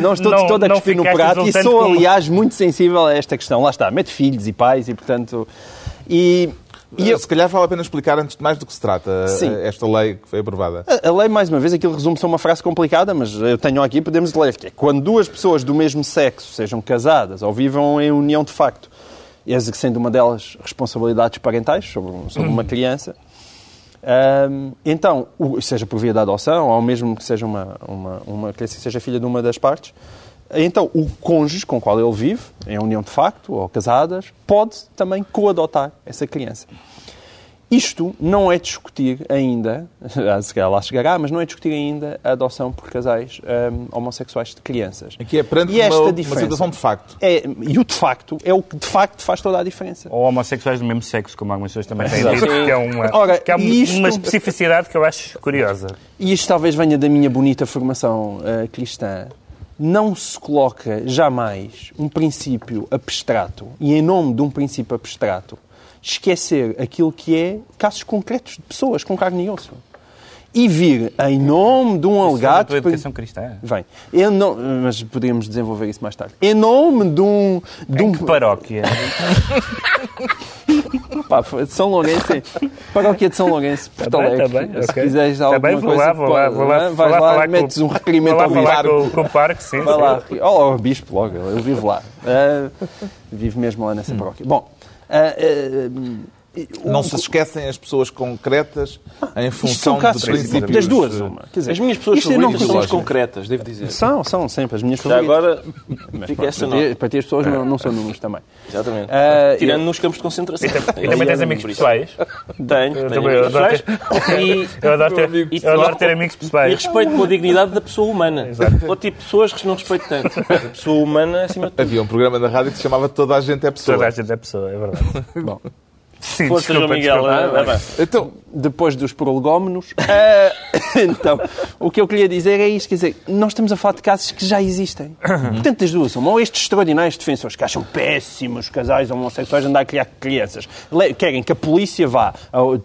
Não estou de todo a cuspir no prato e sou, aliás, muito sensível a esta questão. Lá está, mete filhos e pais e, portanto... E, e eu, Se calhar vale a pena explicar antes de mais do que se trata Sim. eh, esta lei que foi aprovada. A a lei, mais uma vez, aquilo resume-se a uma frase complicada, mas eu tenho aqui, podemos ler, que é quando duas pessoas do mesmo sexo sejam casadas ou vivam em união de facto, exercendo uma delas responsabilidades parentais sobre, um- sobre uma criança, hum, então, o- seja por via da adoção ou mesmo que seja uma, uma, uma criança que seja filha de uma das partes, então o cônjuge com o qual ele vive, em união de facto ou casadas, pode também coadotar essa criança. Isto não é discutir ainda, (laughs) se calhar lá chegará, mas não é discutir ainda a adoção por casais hum, homossexuais de crianças. Aqui é perante E esta uma, uma diferença? situação de facto. É, e o de facto é o que de facto faz toda a diferença. Ou homossexuais do mesmo sexo, como algumas pessoas também têm dito, que é uma, Ora, que é uma, isto- uma especificidade que eu acho curiosa. E isto talvez venha da minha bonita formação eh, cristã. Não se coloca jamais um princípio abstrato e, em nome de um princípio abstrato, esquecer aquilo que é casos concretos de pessoas com carne e osso. E vir, em nome de um é da alegado. tua educação cristã. Vem. Eu não, mas poderíamos desenvolver isso mais tarde. Em nome de um. De um Em que paróquia? (laughs) pá, São Lourenço. é. Paróquia de São Lourenço, Porto Tá Alegre. tá bem, Se ok. quiseres Tá alguma bem, vou coisa. lá, vou lá, vou lá, vou Vais lá lá, falar metes com- um requerimento Vou lá ao bispo. com, com o parque, sim. Vai sim. lá. Olha o bispo logo, eu vivo lá. Ah, vivo mesmo lá Hum. nessa paróquia. Bom, ah, o- Não se esquecem as pessoas concretas em função de princípios. das duas, uma. Quer dizer, As minhas pessoas isto favoritas são as concretas, devo dizer. São, são sempre as minhas Já favoritas. agora fica essa Para ti, nota. para ti as pessoas não, não são números também. Exatamente. Ah, Tirando eu- nos campos de concentração. E também tens amigos pessoais? Tenho, tenho amigos adoro pessoais. ter- E, (laughs) Eu adoro ter, e- eu adoro ter amigos e pessoais. respeito pela dignidade da pessoa humana. Ou tipo pessoas que não respeito tanto. A pessoa humana acima de tudo. Havia um programa na rádio que se chamava Toda a Gente é Pessoa. Toda a gente é pessoa, é verdade. (laughs) Bom, Sim, Força, desculpa, João Miguel. desculpa. vai, vai. Então, depois dos prolegómenos. (laughs) (laughs) Então, o que eu queria dizer é isto, quer dizer, nós estamos a falar de casos que já existem. Portanto, das duas, uma, ou estes extraordinários defensores que acham péssimos casais homossexuais andar a criar crianças, querem que a polícia vá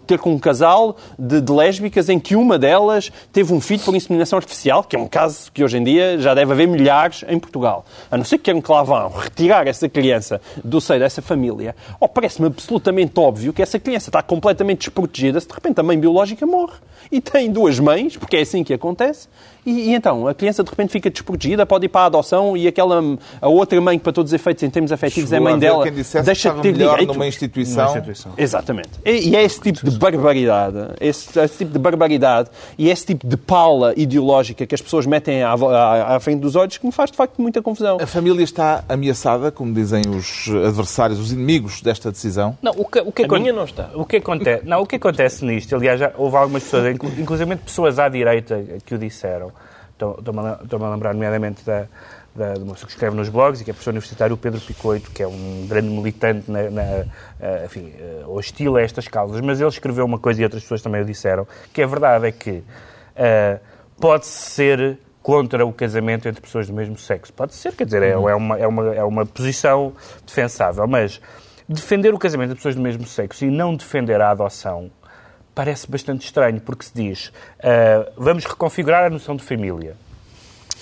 ter com um casal de, de lésbicas em que uma delas teve um filho por inseminação artificial, que é um caso que hoje em dia já deve haver milhares em Portugal. A não ser que queiram que lá vão retirar essa criança do seio dessa família, ou parece-me absolutamente óbvio que essa criança está completamente desprotegida se de repente a mãe biológica morre. E tem duas mães, porque é assim que acontece, e, e então a criança de repente fica desprotegida, pode ir para a adoção e aquela a outra mãe, que para todos os efeitos em termos afetivos é chegou a mãe dela, deixa de ter direito. numa instituição. Instituição. Exatamente. E, e é esse tipo de barbaridade, esse, esse tipo de barbaridade e esse tipo de pala ideológica que as pessoas metem à, à, à frente dos olhos que me faz de facto muita confusão. A família está ameaçada, como dizem os adversários, os inimigos desta decisão. Não, o que, o que A minha não está. O que acontece, não, o que acontece nisto, aliás, já houve algumas pessoas, inclu- inclusive pessoas à direita que o disseram. Estou- Estou-me a, lembrar, nomeadamente, da, da, de uma pessoa que escreve nos blogs e que é professor universitário, o Pedro Picoito, que é um grande militante, na, na, eh, enfim, eh, hostil a estas causas. Mas ele escreveu uma coisa e outras pessoas também o disseram, que a verdade é que eh, pode-se ser contra o casamento entre pessoas do mesmo sexo. Pode ser, quer dizer, é, é, uma, é, uma, é uma posição defensável, mas defender o casamento entre pessoas do mesmo sexo e não defender a adoção parece bastante estranho, porque se diz uh, vamos reconfigurar a noção de família.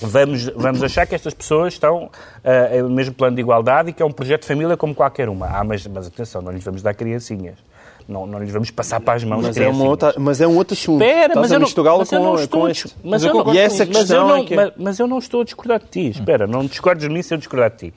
Vamos, vamos achar que estas pessoas estão uh, no mesmo plano de igualdade e que é um projeto de família como qualquer uma. Ah, mas, mas atenção, não lhes vamos dar criancinhas. Não, não lhes vamos passar para as mãos mas é, uma outra, mas é um outro assunto. Espera, mas eu não, mas eu não estou com este. Mas, eu não, e essa mas eu questão não, é que... mas, mas eu não estou a discordar de ti. Espera, não discordes de mim se eu discordar de ti.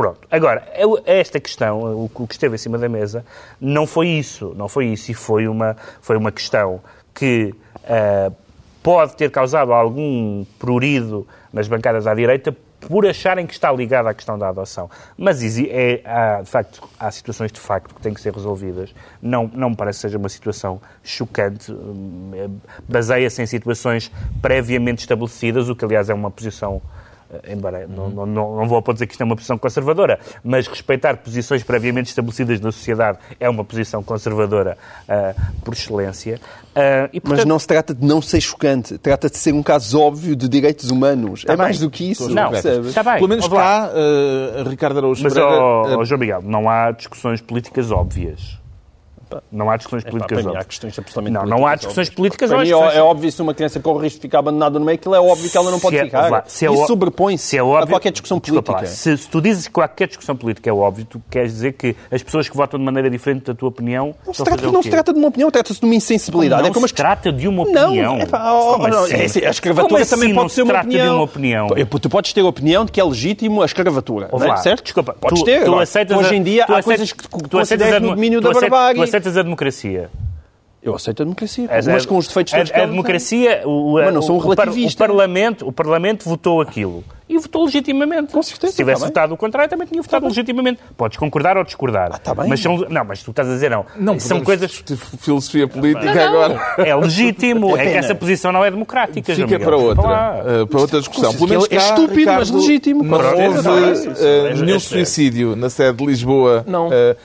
Pronto. Agora, esta questão, o que esteve em cima da mesa, não foi isso. Não foi isso. E foi uma, foi uma questão que uh, pode ter causado algum prurido nas bancadas à direita por acharem que está ligada à questão da adoção. Mas é, há, de facto, há situações de facto que têm que ser resolvidas. Não, não me parece que seja uma situação chocante. Hum, baseia-se em situações previamente estabelecidas, o que, aliás, é uma posição eh, embora não, não, não, vou dizer que isto é uma posição conservadora, mas respeitar posições previamente estabelecidas na sociedade é uma posição conservadora uh, por excelência. Uh, e, portanto... Mas não se trata de não ser chocante, trata de ser um caso óbvio de direitos humanos. Tá é bem. mais do que isso. Não, está bem. Pelo menos cá, uh, Ricardo Araújo Mas, Pereira... oh, oh, João Miguel, não há discussões políticas óbvias. Não há discussões políticas óbvias. Há questões absolutamente não, políticas. Não há discussões políticas óbvias. É, é óbvio se uma criança corre risco de ficar abandonada no meio, aquilo é óbvio que ela não pode se é, ficar. Lá, se é Isso sobrepõe-se é a qualquer discussão política. Lá, se, se, tu dizes que qualquer discussão política é óbvio, tu queres dizer que as pessoas que votam de maneira diferente da tua opinião. Não se trata, não se trata de uma opinião, trata-se de uma insensibilidade. Não é como se trata de uma opinião. Não, é pá, oh, não, assim? é, a escravatura assim também pode ser uma opinião. De uma opinião. Tu podes ter a opinião de que é legítimo a escravatura. É? Certo? Desculpa, podes ter. Tu aceitas hoje em dia há coisas que tu aceitas no domínio da barbárie. Aceitas a democracia. Eu aceito a democracia, mas a, com os defeitos todos a, a democracia, o, mas não sou um relativista. O, Parlamento, o Parlamento votou aquilo. E votou legitimamente. Com certeza. Se tivesse tá votado o contrário, também tinha votado tá legitimamente. Podes concordar ou discordar. Ah, tá bem. Mas são, não, mas tu estás a dizer não. Não são coisas filosofia política não, agora. É legítimo. é que essa posição não é democrática. Fica para outra, uh, para outra discussão. Pelo menos é estúpido, Ricardo, mas legítimo. Não houve uh, nenhum suicídio na sede de Lisboa. Não. Uh,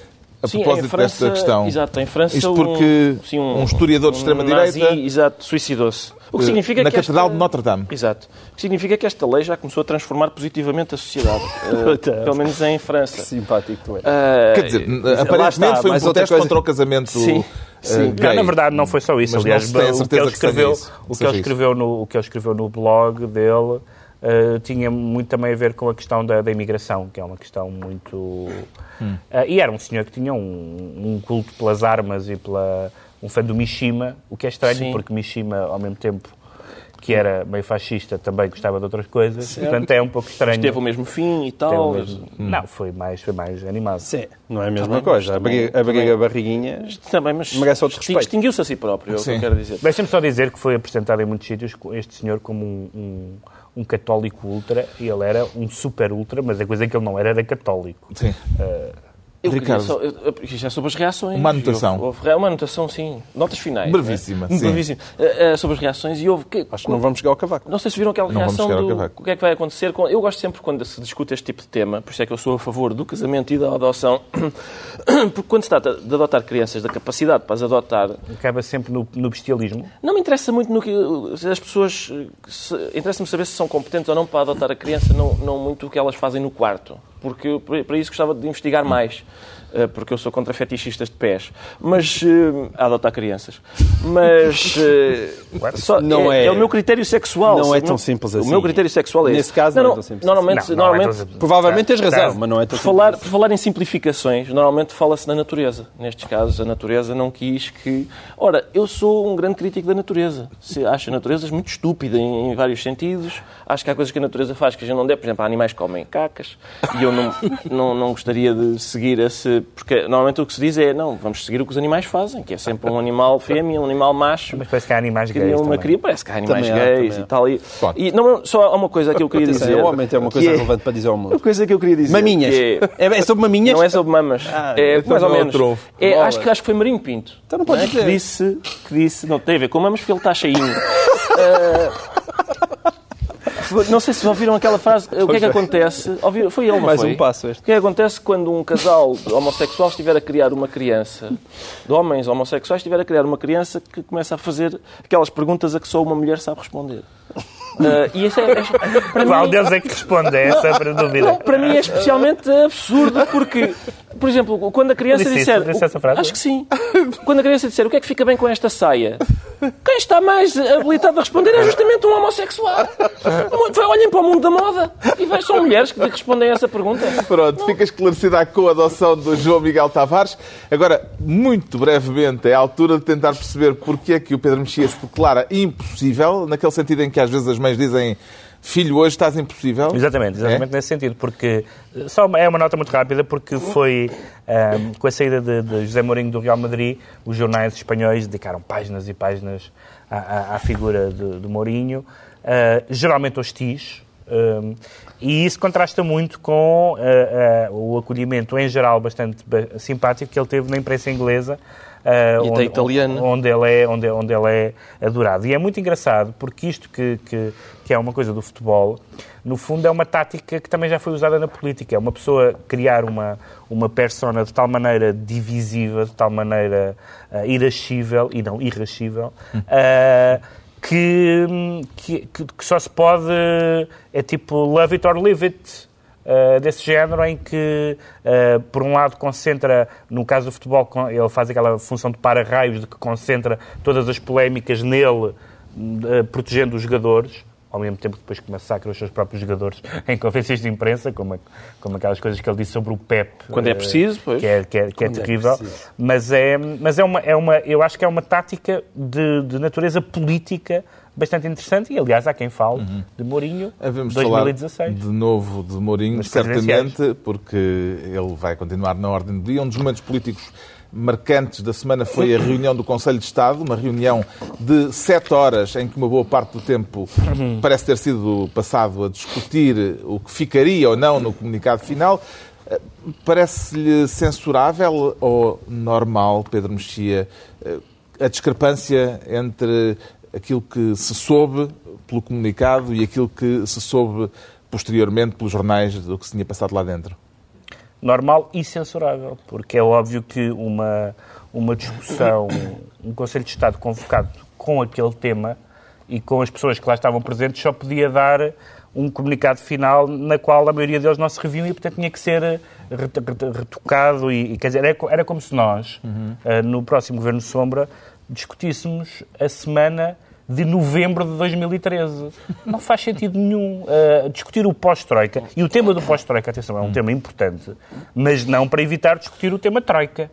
a sim, propósito França, desta questão. Exato, em França Isto porque um, sim, um, um historiador de extrema-direita... Um exato, suicidou-se. O que significa na que Catedral esta... de Notre Dame. Exato. O que significa que esta lei já começou a transformar positivamente a sociedade. (laughs) uh, pelo menos em França. Que simpático tu é. Uh, Quer dizer, aparentemente está, foi um protesto coisa... contra o casamento Sim. Sim. Uh, não, na verdade não foi só isso. Mas Aliás, o que, ele escreveu, o, que ele escreveu no, o que ele escreveu no blog dele uh, tinha muito também a ver com a questão da, da imigração, que é uma questão muito... Hum. Uh, e era um senhor que tinha um, um, culto pelas armas e pela um fã do Mishima, o que é estranho, Sim. porque Mishima, ao mesmo tempo que era meio fascista, também gostava de outras coisas. Certo. Portanto, é um pouco estranho. Teve o mesmo fim e tal. Mesmo... Hum. Não, foi mais, foi mais animado. Sim, não é a mesma também, coisa. A briga, a barriguinha também, mas merece outro respeito. Distinguiu-se a si próprio, é o que eu quero dizer. Deixa-me só dizer que foi apresentado em muitos sítios este senhor como um, um um católico ultra e ele era um super ultra, mas a coisa é que ele não era era católico. Sim. Uh, eu Ricardo, só, eu, isto é sobre as reações. Uma anotação. Houve, houve, uma anotação, sim. Notas finais. Brevíssima, né? sim. Brevíssima. Uh, uh, sobre as reações e houve... Que, Acho que não vamos chegar ao cavaco. Não sei se viram aquela não reação do... O que é que vai acontecer com... Eu gosto sempre quando se discute este tipo de tema, por isso é que eu sou a favor do casamento e da adoção, (coughs) porque quando se trata de adotar crianças, da capacidade para as adotar... Acaba sempre no, no bestialismo? Não me interessa muito no que... As pessoas... Interessa-me saber se são competentes ou não para adotar a criança, não, não muito o que elas fazem no quarto. Porque para isso gostava de investigar mais. Eh, porque eu sou contra fetichistas de pés, mas uh, a adotar crianças. Mas uh, só, não é, é, é, o meu critério sexual. Não é tão simples assim. O meu critério sexual é Nesse esse. caso não, não é tão simples. Normalmente, assim. não, normalmente, não é provavelmente tens razão, mas não é tão por falar, simples. Por falar em simplificações, normalmente fala-se na natureza. Nestes casos, a natureza não quis que... Ora, eu sou um grande crítico da natureza. Acho a natureza muito estúpida em, em vários sentidos. Acho que há coisas que a natureza faz que a gente não deve. Por exemplo, há animais que comem cacas e eu não, não, não gostaria de seguir esse porque normalmente o que se diz é, não, vamos seguir o que os animais fazem, que é sempre um animal (laughs) fêmea, um animal macho. Mas parece que há animais gays uma cria, Parece que há animais também gays há, e tal. E, e não, só há uma coisa que eu queria dizer. Realmente é uma coisa é, relevante para dizer ao mundo. Uma coisa que eu queria dizer. Maminhas. É, é, sobre maminhas? Não é sobre mamas. Ah, é mais ou menos. É, acho, que, acho que foi Marinho Pinto. Então não pode é? dizer. Que disse, que disse, não tem a ver com mamas porque ele está cheinho. uh, (laughs) (laughs) Não sei se ouviram aquela frase. O que é que acontece? Foi ele, não Mais foi? um passo este. O que é que acontece quando um casal homossexual estiver a criar uma criança, de homens homossexuais, estiver a criar uma criança que começa a fazer aquelas perguntas a que só uma mulher sabe responder? Uh, e isso é, é, para Qual mim, deles é que responde a essa para dúvida? Não, para mim é especialmente absurdo porque, por exemplo, quando a criança disse disser... Isso, essa frase? Acho que sim. Quando a criança disser o que é que fica bem com esta saia, quem está mais habilitado a responder é justamente um homossexual. Olhem para o mundo da moda e vejam, são mulheres que respondem a essa pergunta. Pronto, fica esclarecida a coadoção do João Miguel Tavares. Agora, muito brevemente, é a altura de tentar perceber porque é que o Pedro Mexia se declara impossível, naquele sentido em que às vezes as mães dizem filho, hoje estás impossível. Exatamente, exatamente é? nesse sentido, porque só é uma nota muito rápida, porque foi um, com a saída de, de, José Mourinho do Real Madrid, os jornais espanhóis dedicaram páginas e páginas à, à, à figura de, de Mourinho, uh, geralmente hostis, um, e isso contrasta muito com uh, uh, o acolhimento, em geral, bastante simpático que ele teve na imprensa inglesa, Uh, onde, italiana. Onde ele, é, onde, onde ele é adorado. E é muito engraçado, porque isto que, que, que, é uma coisa do futebol, no fundo é uma tática que também já foi usada na política. É uma pessoa criar uma, uma persona de tal maneira divisiva, de tal maneira uh, irascível, e não irascível, uh, que, que, que, só se pode. É tipo love it or leave it. Uh, desse género em que, uh, por um lado, concentra, no caso do futebol, ele faz aquela função de para-raios, de que concentra todas as polémicas nele, uh, protegendo os jogadores, ao mesmo tempo que depois que massacra os seus próprios jogadores (laughs) em conferências de imprensa, como, como aquelas coisas que ele disse sobre o Pep. Quando é preciso, pois. Que é, que é, que é, é terrível. É mas é, mas é, uma, é uma, eu acho que é uma tática de, de natureza política bastante interessante e, aliás, há quem fale uhum. de Mourinho Havemos 2016. Falar de novo de Mourinho, certamente, porque ele vai continuar na ordem do dia. Um dos momentos políticos marcantes da semana foi a reunião do Conselho de Estado, uma reunião de sete horas em que uma boa parte do tempo uhum. parece ter sido passado a discutir o que ficaria ou não no comunicado final. Parece-lhe censurável ou normal, Pedro Mexia, a discrepância entre aquilo que se soube pelo comunicado e aquilo que se soube posteriormente pelos jornais do que se tinha passado lá dentro? Normal e censurável, porque é óbvio que uma, uma discussão, um Conselho de Estado convocado com aquele tema e com as pessoas que lá estavam presentes só podia dar um comunicado final na qual a maioria deles não se reviam e, portanto, tinha que ser retocado e, quer dizer, era, como se nós, uhum. uh, no próximo Governo Sombra, discutíssemos a semana de novembro de 2013. Não faz sentido nenhum uh, discutir o pós-Troika. E o tema do pós-Troika, atenção, é um tema importante, mas não para evitar discutir o tema Troika.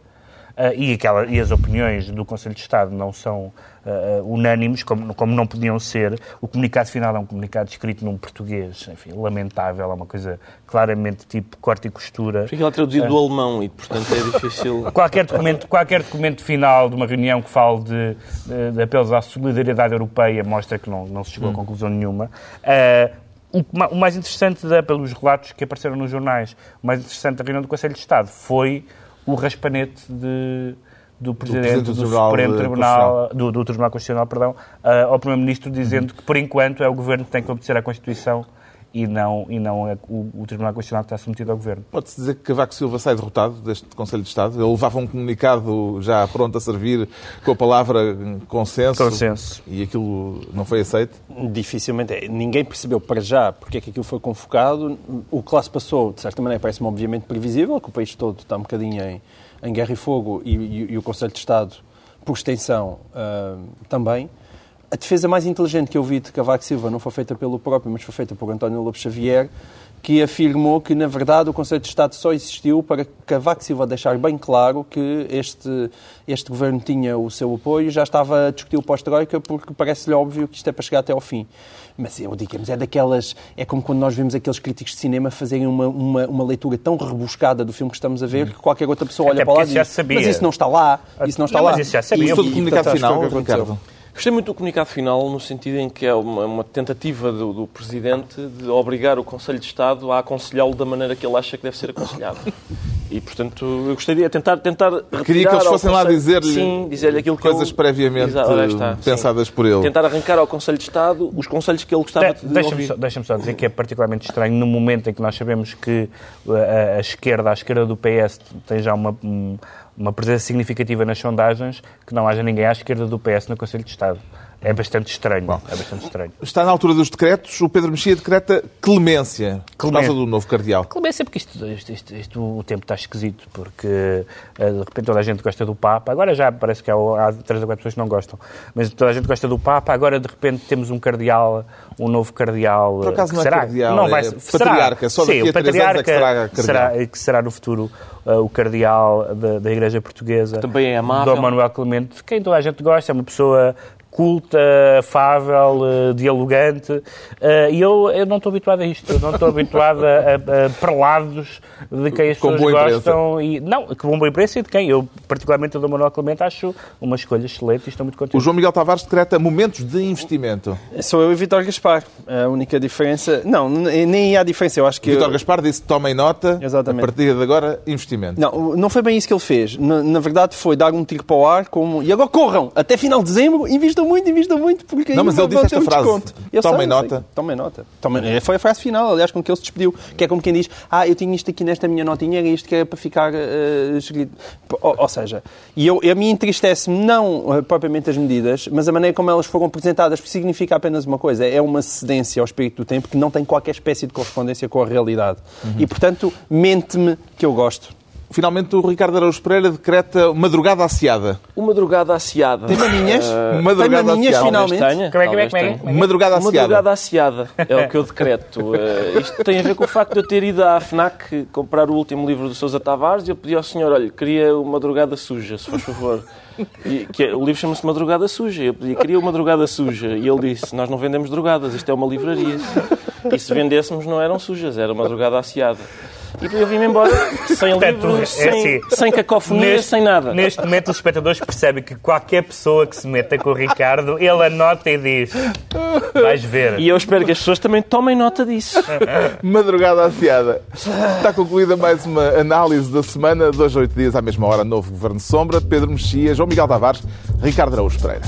Uh, e, aquela, e as opiniões do Conselho de Estado não são uh, unânimes, como, como não podiam ser. O comunicado final é um comunicado escrito num português, enfim, lamentável, é uma coisa claramente tipo corte e costura. Fica lá traduzido uh, do alemão e, portanto, é difícil... (laughs) qualquer, documento, qualquer documento final de uma reunião que fale de, de, de apelos à solidariedade europeia mostra que não, não se chegou hum. a conclusão nenhuma. o mais interessante, da, pelos relatos que apareceram nos jornais, o mais interessante da reunião do Conselho de Estado foi o raspanete de, do Presidente do, do Supremo Tribunal, do, do, Tribunal Constitucional, perdão, uh, ao Primeiro-Ministro, dizendo uhum. que, por enquanto, é o Governo que tem que obedecer à Constituição e não, e não é o, o, Tribunal Constitucional que está submetido ao Governo. Pode-se dizer que Cavaco Silva sai derrotado deste Conselho de Estado? Ele levava um comunicado já pronto a servir com a palavra consenso, consenso. e aquilo não foi aceito? Dificilmente. É. Ninguém percebeu para já porque é que aquilo foi convocado. O que lá se passou, de certa maneira, parece-me obviamente previsível, que o país todo está um bocadinho em, em guerra e fogo e, e, e o Conselho de Estado, por extensão, uh, também. A defesa mais inteligente que eu vi de Cavaco Silva não foi feita pelo próprio, mas foi feita por António Lopes Xavier, que afirmou que, na verdade, o Conselho de Estado só existiu para Cavaco Silva deixar bem claro que este, este governo tinha o seu apoio e já estava a discutir o pós-Troika, porque parece-lhe óbvio que isto é para chegar até ao fim. Mas eu, digamos, é daquelas. É como quando nós vemos aqueles críticos de cinema fazerem uma, uma, uma leitura tão rebuscada do filme que estamos a ver que qualquer outra pessoa olha para lá e diz: Mas isso não está lá. Isso não está não, lá. Mas isso já sabia. E, todo o comunicado final, Ricardo? Gostei muito do comunicado final, no sentido em que é uma, uma tentativa do, do, Presidente de obrigar o Conselho de Estado a aconselhá-lo da maneira que ele acha que deve ser aconselhado. E, portanto, eu gostaria de tentar, tentar Queria que eles fossem lá dizer-lhe Sim, dizer aquilo que coisas ele... previamente está, pensadas sim. por ele. Tentar arrancar ao Conselho de Estado os conselhos que ele gostava de, de deixa ouvir. Só, Deixa-me só dizer que é particularmente estranho no momento em que nós sabemos que a, a esquerda, a esquerda do PS tem já uma... Um, uma presença significativa nas sondagens, que não haja ninguém à esquerda do PS no Conselho de Estado. É bastante estranho. É bastante estranho. Está na altura dos decretos. O Pedro Mexia decreta clemência, por Clemência. causa do novo cardeal. Clemência, porque isto, isto, isto- isto- o tempo está esquisito, porque eh, de repente toda a gente gosta do Papa, agora já parece que há, há três ou quatro pessoas que não gostam, mas toda a gente gosta do Papa, agora de repente temos um cardeal, um novo cardeal. Por acaso que não é será, cardeal, não é vai, patriarca, só Sim, daqui a o três anos é que será patriarca cardeal. será, que será no futuro eh, o cardeal da, da Igreja Portuguesa. Também é amável. Dom Manuel Clemente, de quem toda a gente gosta, é uma pessoa culta, afável, eh, dialogante, eh, e eu, eu não estou habituado a isto, eu não estou habituado a, a, a prelados de quem as Com pessoas boa imprensa. gostam. E, não, que com boa imprensa e de quem eu, particularmente o Dom Manuel Clemente, acho uma escolha excelente e estou muito contente. O João Miguel Tavares decreta momentos de investimento. Sou eu e Vitor Gaspar. A única diferença... Não, nem há diferença. Eu acho que... Vitor Gaspar disse tomem nota, Exatamente. a partir de agora, investimento. Não, não foi bem isso que ele fez. Na, na verdade, foi dar um tiro para o ar como... E agora corram! Até final de dezembro, invistam muito, invistam muito, porque Não, mas ele disse esta um frase. desconto. Eu Tomem sei, nota. sei. Tomem nota. Tomem- Foi a frase final, aliás, com que ele se despediu. Que é como quem diz, ah, eu tinha isto aqui nesta minha notinha, era isto que era para ficar eh, escrito. Ou, ou seja, e eu, a mim entristece-me não eh, propriamente as medidas, mas a maneira como elas foram apresentadas significa apenas uma coisa, é uma cedência ao espírito do tempo que não tem qualquer espécie de correspondência com a realidade. Uhum. E, portanto, mente-me que eu gosto. Finalmente, o Ricardo Araújo Pereira decreta madrugada asseada. Uma madrugada asseada. Tem maminhas? Tem Madrugada maminhas, asseada. finalmente? Tenha, Como é que é, como é é? Como é que? Madrugada Uma asseada. madrugada asseada é o que eu decreto. Eh, (laughs) isto tem a ver com o facto de eu ter ido à FNAC comprar o último livro do Sousa Tavares e eu pedi ao senhor, olha, queria uma madrugada suja, se faz favor. E, que é- o livro chama-se Madrugada Suja. Eu pedi, queria uma madrugada suja. E ele disse, nós não vendemos drogadas, isto é uma livraria. E se vendêssemos não eram sujas, era madrugada asseada. E eu vim-me embora sem livro, é sem, assim, sem cacofonia, sem nada. Neste momento, os espectadores percebem que qualquer pessoa que se meta com o Ricardo, ele anota e diz: Vais ver. E eu espero que as pessoas também tomem nota disso. (laughs) Madrugada asseada. Está concluída mais uma análise da semana. Dois, oito dias à mesma hora, novo Governo Sombra. Pedro Mexia, João Miguel Tavares, Ricardo Araújo Pereira.